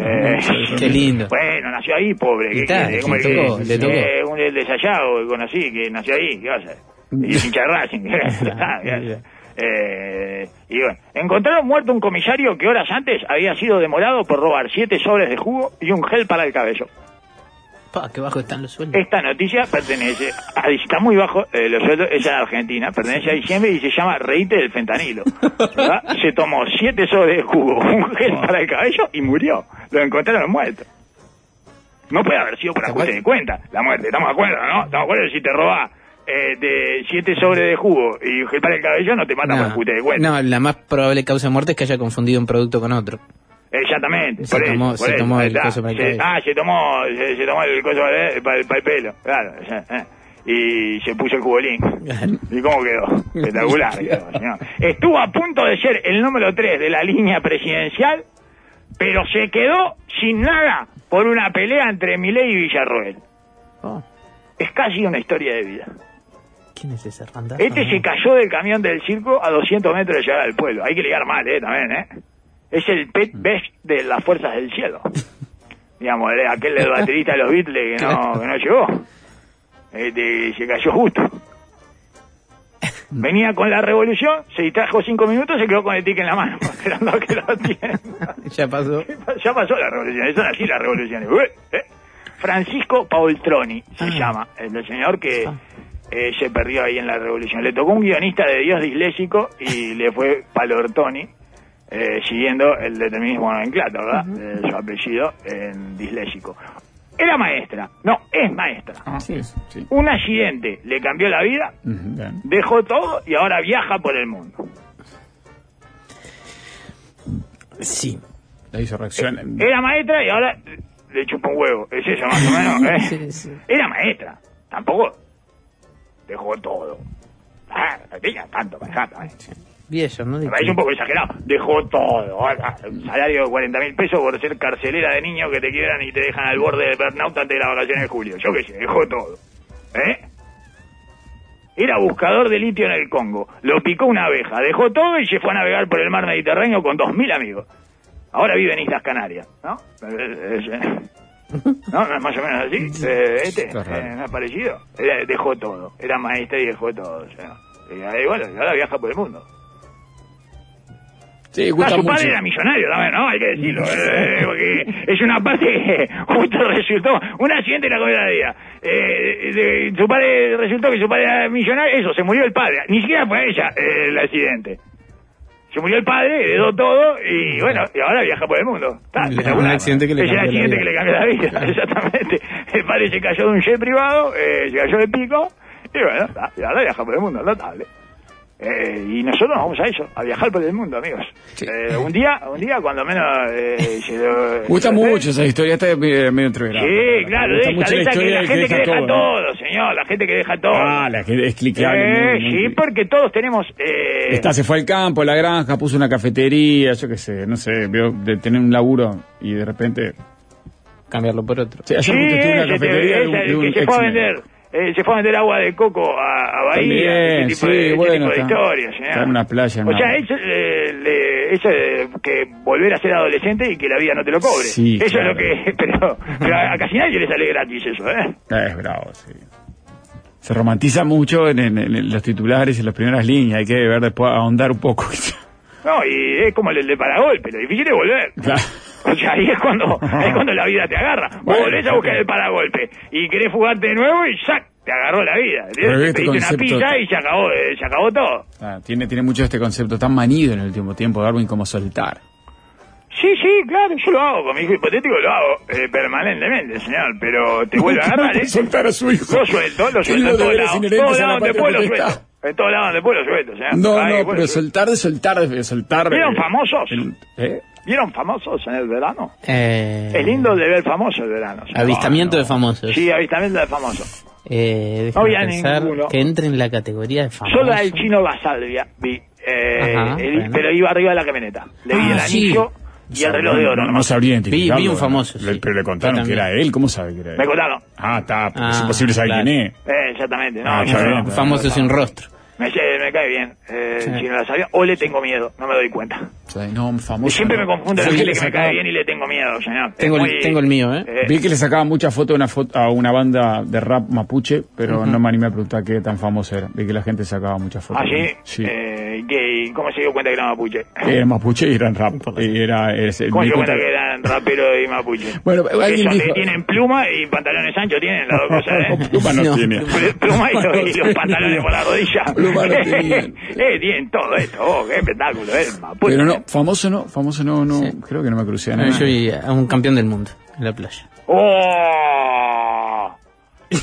Eh, Qué lindo. Bueno, nació ahí, pobre. ¿qué es que- tocó, le tocó. Eh, un el de Sayago que conocí, que nació ahí, ¿qué va a hacer? Y es hincha de Racing. *laughs* ¿qué hace? Eh, y bueno, encontraron muerto un comisario que horas antes había sido demorado por robar siete sobres de jugo y un gel para el cabello. Pa, qué bajo están los sueldos. Esta noticia pertenece a, está muy bajo eh, los sueldos, es en Argentina, pertenece a diciembre y se llama Reíte del fentanilo. *laughs* ¿verdad? Se tomó siete sobres de jugo, un gel para el cabello y murió. Lo encontraron muerto. No puede haber sido por ajuste de cuenta la muerte, ¿estamos de acuerdo, no? ¿Estamos de acuerdo? Si te robás eh, de siete sobres de jugo y para el cabello, no te matan por ajuste de cuenta. no, la más probable causa de muerte es que haya confundido un producto con otro. Exactamente. Se por eso, tomó- por se eso, tomó el coso para el Se- cabello. Ah, se tomó, se, se tomó el coso para el, para el- para el pelo, claro. eh. Y se puso el jubolín. ¿Y cómo quedó? *laughs* Espectacular quedó, señor. Estuvo a punto de ser el número 3 de la línea presidencial, pero se quedó sin nada por una pelea entre Milei y Villarroel. Oh, Es casi una historia de vida. ¿Quién es ese? Este se cayó del camión del circo a 200 metros de llegar al pueblo. Hay que ligar mal, ¿eh? También, ¿eh? Es el pet best de las fuerzas del cielo. *laughs* Digamos, eh, aquel del baterista de los Beatles que no, que no llegó. Este, se cayó justo. Venía con la revolución, se distrajo cinco minutos, se quedó con el tique en la mano, *laughs* esperando a que lo atiendan. *laughs* Ya pasó. Ya pasó la revolución, son así las revoluciones. Ué, eh. Francisco Paultroni se Ah. llama, el señor que eh, se perdió ahí en la revolución. Le tocó un guionista de Dios disléxico y *laughs* le fue Palortoni, eh, siguiendo el determinismo nomenclato, ¿verdad? Eh, su apellido en disléxico. Era maestra, no, es maestra. Ah, sí. sí. Un accidente le cambió la vida, dejó todo y ahora viaja por el mundo. Sí. La insurrección. Era maestra y ahora le chupa un huevo. Es eso más o menos, *laughs* ¿eh? Sí, sí. Era maestra. Tampoco dejó todo. Ah, tanto también. Viejo, ¿no? Me parece un poco exagerado. Dejó todo. Ah, Un salario de 40 mil pesos por ser carcelera de niños que te quieran y te dejan al borde del burnout antes de las vacaciones de julio. Yo qué sé, dejó todo. ¿Eh? era buscador de litio en el Congo. Lo picó una abeja, dejó todo y se fue a navegar por el mar Mediterráneo con dos mil amigos. Ahora vive en Islas Canarias, ¿no? Eh, eh, eh, ¿No? ¿No es más o menos así? Eh, este, eh, ¿no es parecido? Era- dejó todo, era maestra y dejó todo. o sea. Y ahí, bueno, y ahora viaja por el mundo. Sí, Ah, su mucho. padre era millonario también, ¿no? Hay que decirlo. eh, porque es una parte que justo resultó. Un accidente en la comida de día. Eh, de- su padre resultó que su padre era millonario. Eso, se murió el padre. Ni siquiera fue ella eh, el accidente. Se murió el padre, heredó todo y bueno, y ahora viaja por el mundo. Está, Un accidente que le cambió la accidente vida. que le cambió la vida, exactamente. El padre se cayó de un jet privado, eh, se cayó de pico y bueno, está, y ahora viaja por el mundo, notable. Eh, y nosotros nos vamos a eso, a viajar por el mundo, amigos. Eh, un día, un día cuando menos eh, lo... *laughs* Gusta ¿eh? mucho esa historia, está medio, medio entreverada. Sí, claro, gusta esa, mucho de la esa que historia la gente que deja ¿no? todo, señor, la gente que deja todo. Ah, la que es clicable. Eh, muy- muy- sí, porque todos tenemos... Eh, Está, se fue al campo, a la granja, puso una cafetería, yo qué sé, no sé, vio de tener un laburo y de repente... Cambiarlo por otro. Sí, ayer Sí, justo tuve una ese te- cafetería de un, de un que se fue a vender, eh, se fue a vender agua de coco a, a Bahía, También, ese tipo sí, de, ese bueno, tipo de está- historias. está en una playa, en O sea, eso, eh, le- eso de que volver a ser adolescente y que la vida no te lo cobre. Sí, eso claro. es lo que... *laughs* Pero, pero a, a casi nadie le sale gratis eso, ¿eh? Ah, Es bravo, sí. Se romantiza mucho en, en- en los titulares y en las primeras líneas, hay que ver después ahondar un poco. *laughs* No, y es como el de paragolpe, lo difícil es volver. Claro. *laughs* O sea, ahí es cuando, ahí es cuando la vida te agarra. *laughs* Vos volvés a buscar el paragolpe y querés fugarte de nuevo y ¡sac! Te agarró la vida. Pero Te pediste una pizza y se acabó, eh, se acabó todo. Ah, tiene, tiene mucho este concepto tan manido en el último tiempo, Darwin, como soltar. Sí, sí, claro, yo lo hago, con mi hijo hipotético lo hago eh, permanentemente, señor, pero te vuelve a agarrar, ¿eh? *laughs* soltar a su hijo. Lo suelto, lo suelto en todos lados. Todos lados donde patria puedo lo suelto. En todos lados donde puedo lo suelto, señor. No, no, pero soltar de soltar, de soltar. ¿Vieron famosos? ¿Eh? ¿Vieron famosos en el verano? Eh, Es lindo de ver famosos el verano. Avistamiento de famosos. Sí, avistamiento de famosos. Eh, No había pensar ninguno. que entre en la categoría de famosos. Solo al chino Basalvia vi, eh, Ajá, el- bueno. pero iba arriba de la camioneta. Le vi Ah, el sí. anillo y el reloj de oro. No, no sabría Vi, identificarlo. vi un ¿no? famoso. Le- sí. pero le contaron que era él, ¿cómo sabe que era él? Me contaron. Ah, está, Ah, es imposible saber claro. quién es. Eh, exactamente. No, Ah, yo está no. bien. Famoso sin rostro. Me, me cae bien. Eh, Sí. El chino Basalvia. O le tengo miedo. No me doy cuenta. O sea, no, famoso. Siempre no. me confundo la Vi que gente le que me sacaba- cae bien y le tengo miedo, señor. Es Tengo el- muy- tengo el mío, ¿eh? Vi que le sacaba muchas fotos a una, foto, a una banda de rap mapuche, pero no me animé a preguntar qué tan famoso era. Vi que la gente sacaba muchas fotos. ¿Ah, sí? Sí. Eh, ¿y qué- y ¿Cómo se dio cuenta que era mapuche? Era mapuche y eran rap. Y era, el- ¿Cómo me se dio di cuenta que eran raperos y mapuche? *laughs* Bueno, alguien son- dijo... tienen pluma y pantalones anchos, tienen las dos *laughs* cosas, ¿eh? No, pluma no, *laughs* No. tiene. Pl- Pluma y, los- y los pantalones por la rodilla. Pluma no tenían. eh, tienen todo esto, oh, qué espectáculo, eh, mapuche. Pero no, famoso no, famoso no, no, Sí. creo que no me crucé a Eh, nadie. Yo vi a un campeón del mundo en la playa. ¡Oh! *laughs*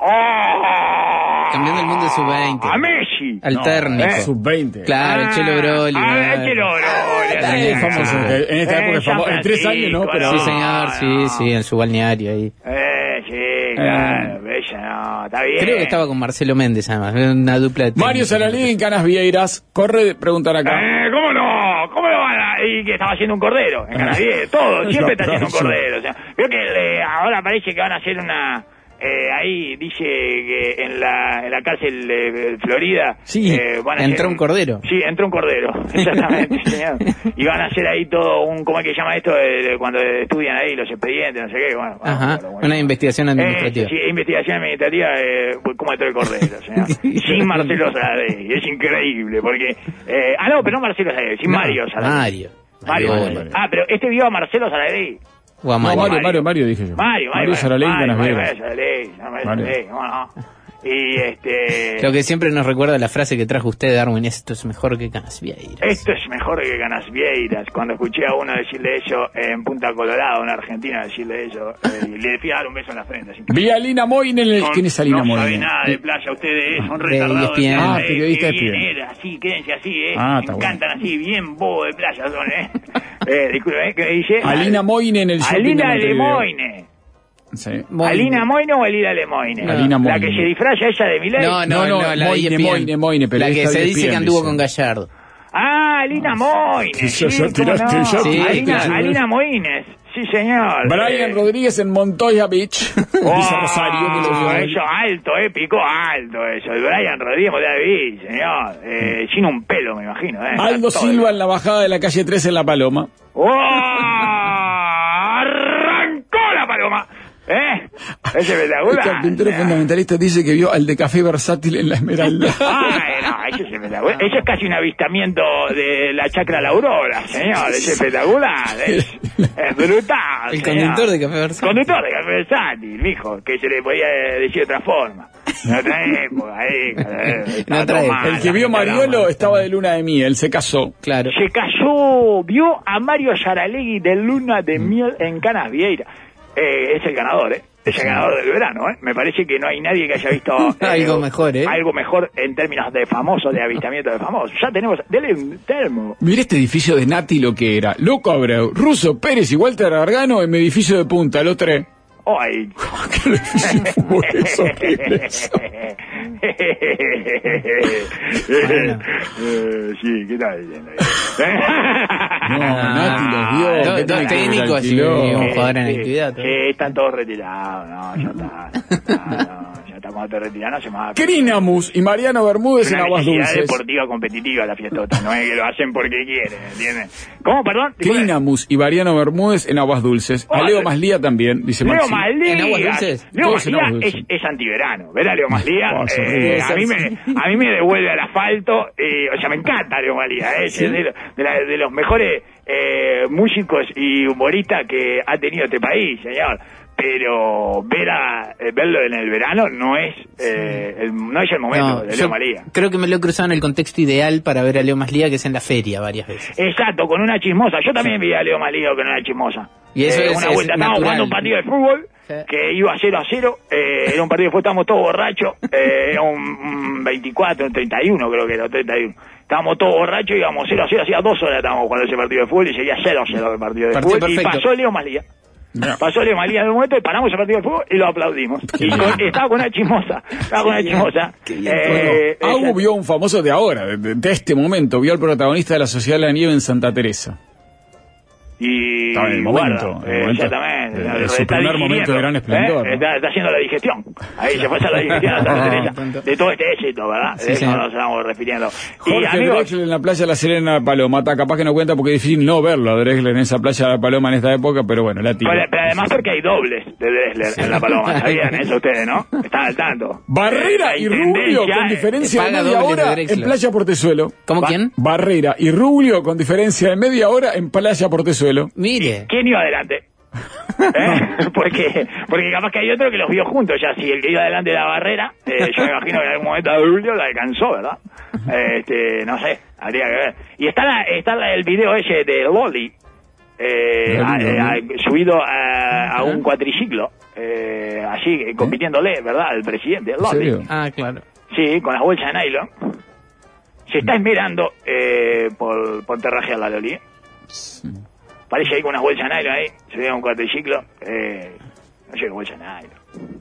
¡Oh! Campeón del mundo de sub-20. ¡A Messi! Al No, eh, Sub-20. Claro, el Chelo Broli. Ah, Chelo Broli. Eh, famoso. En esta época Eh, es famoso. En tres años no, pero... Sí, señor, sí, sí, en su balneario ahí. Eh, sí, claro, bella, no, está bien. Creo que estaba con Marcelo Méndez, además. Una dupla de Mario. Salalín, Canas Vieiras. Corre, preguntar acá. Eh, ¿Cómo no? ¿Cómo lo van a...? Y que estaba haciendo un cordero en Canadá. Todo, *laughs* siempre está haciendo un cordero. O sea, veo que eh, ahora parece que van a hacer una... eh, ahí dice que en la, en la cárcel de Florida... Sí, eh, van a entró hacer un cordero. Sí, entró un cordero, *laughs* exactamente, señor. *laughs* Y van a hacer ahí todo un... ¿Cómo es que llama esto? de cuando estudian ahí los expedientes, no sé qué. Bueno, Ajá, bueno. una investigación administrativa. Eh, sí, investigación administrativa, eh, ¿cómo entró el cordero, *laughs* señor? Sin Marcelo Saladey, es increíble, porque... eh, ah, no, pero no Marcelo Saladey, sin No, Mario Saladey. Mario. Mario. Mario. Mario. Ah, pero este vio a Marcelo Saladey. O a No, Mario. Mario, Mario, dije yo. Mario, Mario. Mario Mario, Mario. Mario. Y este... *laughs* Lo que siempre nos recuerda la frase que trajo usted, Darwin, esto es mejor que Canas Vieiras. Esto es mejor que Ganas Vieiras. Cuando escuché a uno decirle eso en Punta Colorado, en Argentina, decirle eso, eh, y le fui a dar un beso en la frente. así. Vi a Alina Moine en el... Son- ¿Quién es Alina no Moine? sabe nada de playa ustedes, son De retardados. ESPN. Ah, Eh, periodista de así, quédense así, ¿eh? Ah, Me encantan así, bien bobo de playa son, ¿eh? *laughs* eh disculpe, ¿eh? ¿qué dice? Alina Moine en el de Alina Montevideo. Lemoine. Sí. ¿Alina Moine o Alina Lemoine? Alina La Moine. que se disfraza ella de Miley. No, no, No, no, no, la Moine. Moine, Moine, pero La que se dice que anduvo dice. con Gallardo. Ah, Alina Moines. Sí, ya tiraste, no. ya tiraste. Alina, Sí. Alina Moines. Sí, señor. Brian Eh, Rodríguez en Montoya Beach. *laughs* Dice Oh, Rosario que lo eso alto, eh, picó alto eso. El Brian Rodríguez de David, señor. Eh, sin un pelo, me imagino. Eh. Aldo Todo. Silva en la bajada de la calle 3 en La Paloma. ¡Oh! *laughs* ¡Arrancó la paloma! ¿Eh? Es El espectacular. carpintero fundamentalista dice que vio al de café versátil en la Esmeralda. *laughs* Ay, no, eso es espectacular. Eso es casi un avistamiento de la chacra La Aurora, señor. Es espectacular. Es, es brutal. El señor. conductor de Café Versátil. Conductor de Café Versátil, mijo, que se le podía decir de otra forma. En otra *laughs* época, ahí. eh, estaba *laughs* otra todo época. mal, El que vio Mariolo estaba de luna de miel, se casó. Claro. Se casó, vio a Mario Saralegui de Luna de Miel en Canas Vieira. Eh, es el ganador, ¿eh? Es el ganador del verano, ¿eh? Me parece que no hay nadie que haya visto... *laughs* eh, Algo mejor, ¿eh? Algo mejor en términos de famoso, de avistamiento de famosos. Ya tenemos... Dele un termo. Mira este edificio de Nati lo que era. Loco Abreu, Russo Pérez y Walter Gargano en mi edificio de punta, los tres. ¡Ay! ¿Qué fue eso? Eh, sí, ¿qué tal? No, Nati los vio. Dos- ¿qué técnicos y un jugador en Sí, actividad. Sí, están todos retirados. No, ya está. No, ya está. Cuando te retiran, no se más. Crinamus y Mariano Bermúdez Es en Aguas Dulces. deportiva competitiva la fiestota, no es que lo hacen porque quieren, ¿entiendes? ¿Cómo, perdón? Crinamus y Mariano Bermúdez en Aguas Dulces. A Leo Maslía también, dice Leo Maxi. Maslía. ¿En aguas dulces? Leo Maslía es, es antiverano. ¿Ver a Leo Maslía? Oh, es eh, a, mí me, a mí me devuelve al asfalto. eh, o sea, me encanta Leo Maslía. eh, Es de, de la- de los mejores eh, músicos y humoristas que ha tenido este país, señor. Pero ver a, eh, verlo en el verano no es eh, el, no es el momento No, de Leo yo Maslía. creo que me lo he cruzado en el contexto ideal para ver a Leo Maslía, que es en la feria varias veces. Exacto, con una chismosa. Yo también vi a Leo Malío con una chismosa. Y eso Eh, es- una es vuelta, estábamos natural. jugando un partido de fútbol Sí. que iba 0 a 0. Eh, era un partido de fútbol, estábamos todos borrachos. Eh, era un, un 24, un 31 creo que era, 31. Estábamos todos borrachos, íbamos 0 a 0, hacía dos horas estábamos jugando ese partido de fútbol y seguía 0 a 0 el partido de Partido fútbol. Y pasó Leo Malía. Ya. Pasó Leo Malía en un momento y paramos el partido de fútbol y lo aplaudimos. Y con- estaba con una chismosa. Estaba con una chismosa. Eh, Bueno, Agu ella- vio un famoso de ahora, de- de este momento, vio al protagonista de la Sociedad de la Nieve en Santa Teresa. Y Estaba en el momento, guarda, en el momento, exactamente. de- de Está su primer momento de gran esplendor, ¿eh? ¿no? Está, está haciendo la digestión. Ahí se fue a hacer la digestión a Santa Ah, Teresa de todo este éxito, ¿verdad? Sí, de eso nos estamos refiriendo. y Jorge amigos, Drexler en la playa de La Serena Paloma. Está, capaz que no cuenta porque es difícil no verlo a Drexler en esa playa de la Paloma en esta época, pero bueno, la tira. pero, pero además porque hay dobles de Dressler en la paloma, ¿sabían eso ustedes, no? *laughs* Están al tanto. Barrera Eh, y la Rubio con eh, diferencia de media de hora Drexler. en Playa Portezuelo. ¿Cómo Ba- quién? Barrera y Rubio con diferencia de media hora en Playa Portezuelo. Mire. ¿Quién iba adelante? *laughs* ¿Eh? *laughs* porque porque capaz que hay otro que los vio juntos ya si el que iba adelante de la barrera eh, yo me imagino que en algún momento Rubio la alcanzó verdad este no sé habría que ver y está la, está la- el video ese de Loli eh, Loli, a- a- Loli. subido a, a un cuatriciclo eh, así eh, compitiéndole verdad el presidente ¿En Loli? Ah, claro. sí con las bolsas de nylon se está esmerando eh, por, por terrajear la Loli ¿eh? Parece ahí con unas bolsas nylon ahí, subía un cuatriciclo, eh, no sé bolsa nylon.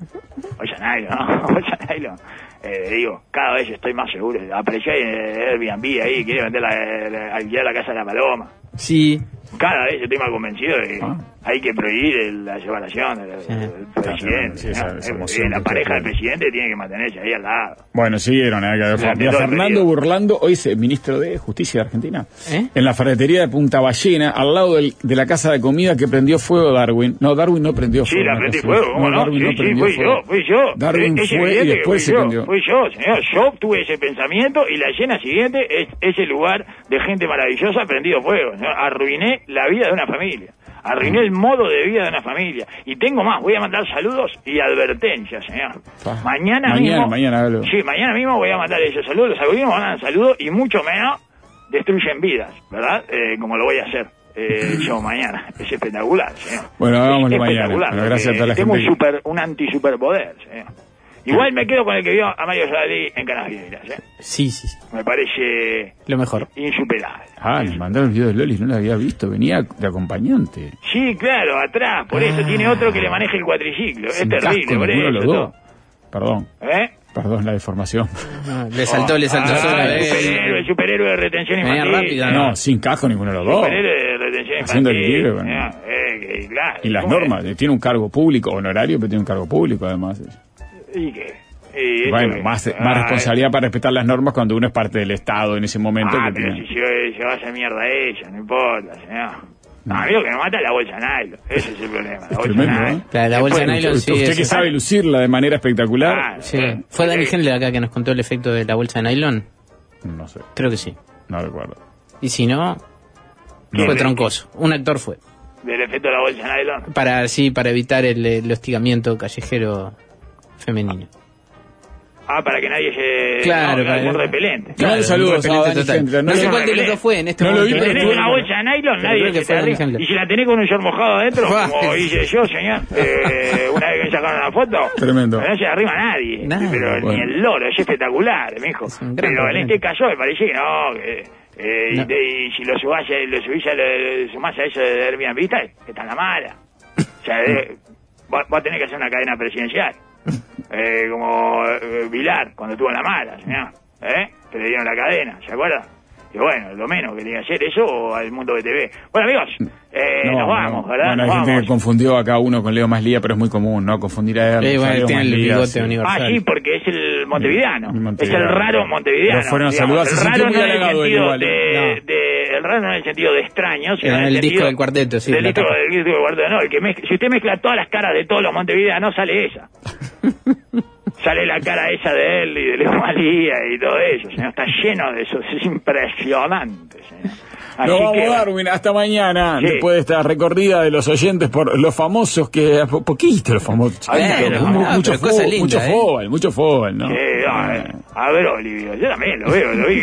Bolsa nylon, *laughs* ¿no? Bolsa nylon. Eh, digo, cada vez estoy más seguro. Apareció Airbnb ahí, quiere vender la, la, alquilar la casa de la paloma. Sí. Cada vez estoy más convencido de que Ah. hay que prohibir el- la separación del, del presidente. sí, esa- ¿no? esa emoción la pareja del presidente tiene que mantenerse ahí al lado. Bueno, siguieron. ¿eh? Sea, Fernando. Burlando, hoy es ministro de Justicia de Argentina, ¿Eh? en la ferretería de Punta Ballena, al lado del- de la casa de comida que prendió fuego Darwin. No, Darwin no prendió Sí, fuego. la me prendí refiero. fuego, ¿cómo no? Darwin Sí, no sí, prendió fui fuego. yo, fui yo. Darwin Es- fue y después se yo, prendió. Fui yo, señor. Yo tuve ese pensamiento y la llena siguiente es ese lugar de gente maravillosa prendido fuego. señor. Arruiné la vida de una familia. Arruiné el modo de vida de una familia. Y tengo más, voy a mandar saludos y advertencias, señor. Mañana, Mañana, mismo. mañana. Sí, mañana mismo voy a mandar esos saludos. Los algoritmos mandan saludos y mucho menos destruyen vidas, ¿verdad? Eh, como lo voy a hacer. eh, yo *laughs* mañana. Es espectacular, señor. Bueno, hagámoslo Es mañana. espectacular, Bueno, gracias a toda la tengo gente un, super, un anti-superpoder, señor. Igual me quedo con el que vio a Mario Salí en Canas Viejas, ¿eh? Sí, sí, sí. Me parece Lo mejor. insuperable. Ah, le mandaron el video de Loli, no lo había visto, venía de acompañante. Sí, claro, atrás. Por eso tiene otro que le maneja el cuatriciclo. Es Sin terrible, casco por ninguno de eso. los dos. Perdón. ¿Eh? Perdón la deformación. Ah, Le saltó, le saltó Ah, sola. el eh. superhéroe, el superhéroe de retención Venía infantil. rápido, No, sin casco ninguno de los dos. Superhéroe de retención Haciendo el libre, bueno. Ah, eh, claro. Y las ¿Cómo normas, eh, tiene un cargo público, honorario, pero tiene un cargo público además. ¿Y qué? Bueno, que- más, ah, más responsabilidad para respetar las normas cuando uno es parte del Estado en ese momento. Ah, que pero tiene- si va a hacer mierda a ella, no importa, señor. No, a mí lo que me mata es la bolsa nylon. Ese es el problema. La Es bolsa tremendo, nylon. ¿eh? Claro, la bolsa de Después- nylon, usted sí, usted eso. que sabe lucirla de manera espectacular, Ah, Sí. eh, ¿Fue Dani eh, Hendler acá que nos contó el efecto de la bolsa de nylon? no sé, Creo que sí. no recuerdo. Y si no, No. fue troncoso. Un actor fue. Del efecto de la bolsa nylon. Para, sí, para evitar el, el hostigamiento callejero femenino. Ah, para que nadie se... Claro, no, para- algún repelente. Le mando saludos a repelente Dani. Hendler, No, no sé lo- cuál de los dos fue en este no lo momento. vi, Si tenés una bolsa de nylon, nadie creo que se fue te. Y si la tenés con un short mojado adentro, como *laughs* hice yo, señor, *laughs* eh, una vez que me sacaron la foto, Tremendo. no se arrima nadie. Nada. pero ni Bueno. el loro, es espectacular, mijo. Es un gran Pero en este caso me parece que no, que... eh, No. Y, te- y si lo subás, a- lo subís a, lo, sumás a eso de Airbnb, está, está en la mala. O sea, *laughs* eh, vos, vos tenés que hacer una cadena presidencial. Eh, como eh, Vilar, cuando estuvo en la mala, señor. ¿Eh? Que le dieron la cadena, ¿se acuerda? Y bueno, lo menos que tenía que hacer eso o al mundo BTV. Bueno, amigos, eh, No, nos no. vamos, ¿verdad? Bueno, hay nos gente vamos. que confundió acá uno con Leo Maslía, pero es muy común, ¿no? Confundir a él. Eh, bueno, tiene el Maslía, bigote sí. universal. Ah, sí, porque es el montevideano. El Es el raro montevideano. Fueron a digamos. saludar, se el raro muy no en el sentido igual, de, ¿eh? de- El raro no en el sentido de extraño, sino En en el el disco del cuarteto, sí, Del la disco, del disco del cuarteto, no. El que mezcla- si usted mezcla todas las caras de todos los montevideanos, sale esa. *laughs* sale la cara esa de él y de Leo Malía y todo eso, señor. Está lleno de eso. Es impresionante, señor. Así Nos vamos, que, Darwin, hasta mañana. Sí. Después de esta recorrida de los oyentes por los famosos que. po- Poquito los famosos. Bueno, chiquito, no, no, mucho, fútbol, linda, mucho ¿eh? fútbol, mucho fútbol, ¿no? Sí, no, eh, a ver, Olivio, yo también lo veo, lo vi.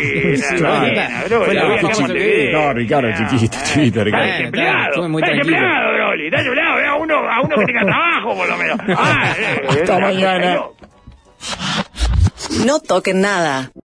No, Ricardo, Ah, chiquito, eh, chiquito, Ricardo. Está desempleado, Claro, estuve muy está tranquilo. desempleado, Broly, está desempleado, ve a uno, a uno que tenga trabajo, por lo menos. *laughs* Ah, eh, Hasta eh, mañana. No toquen nada.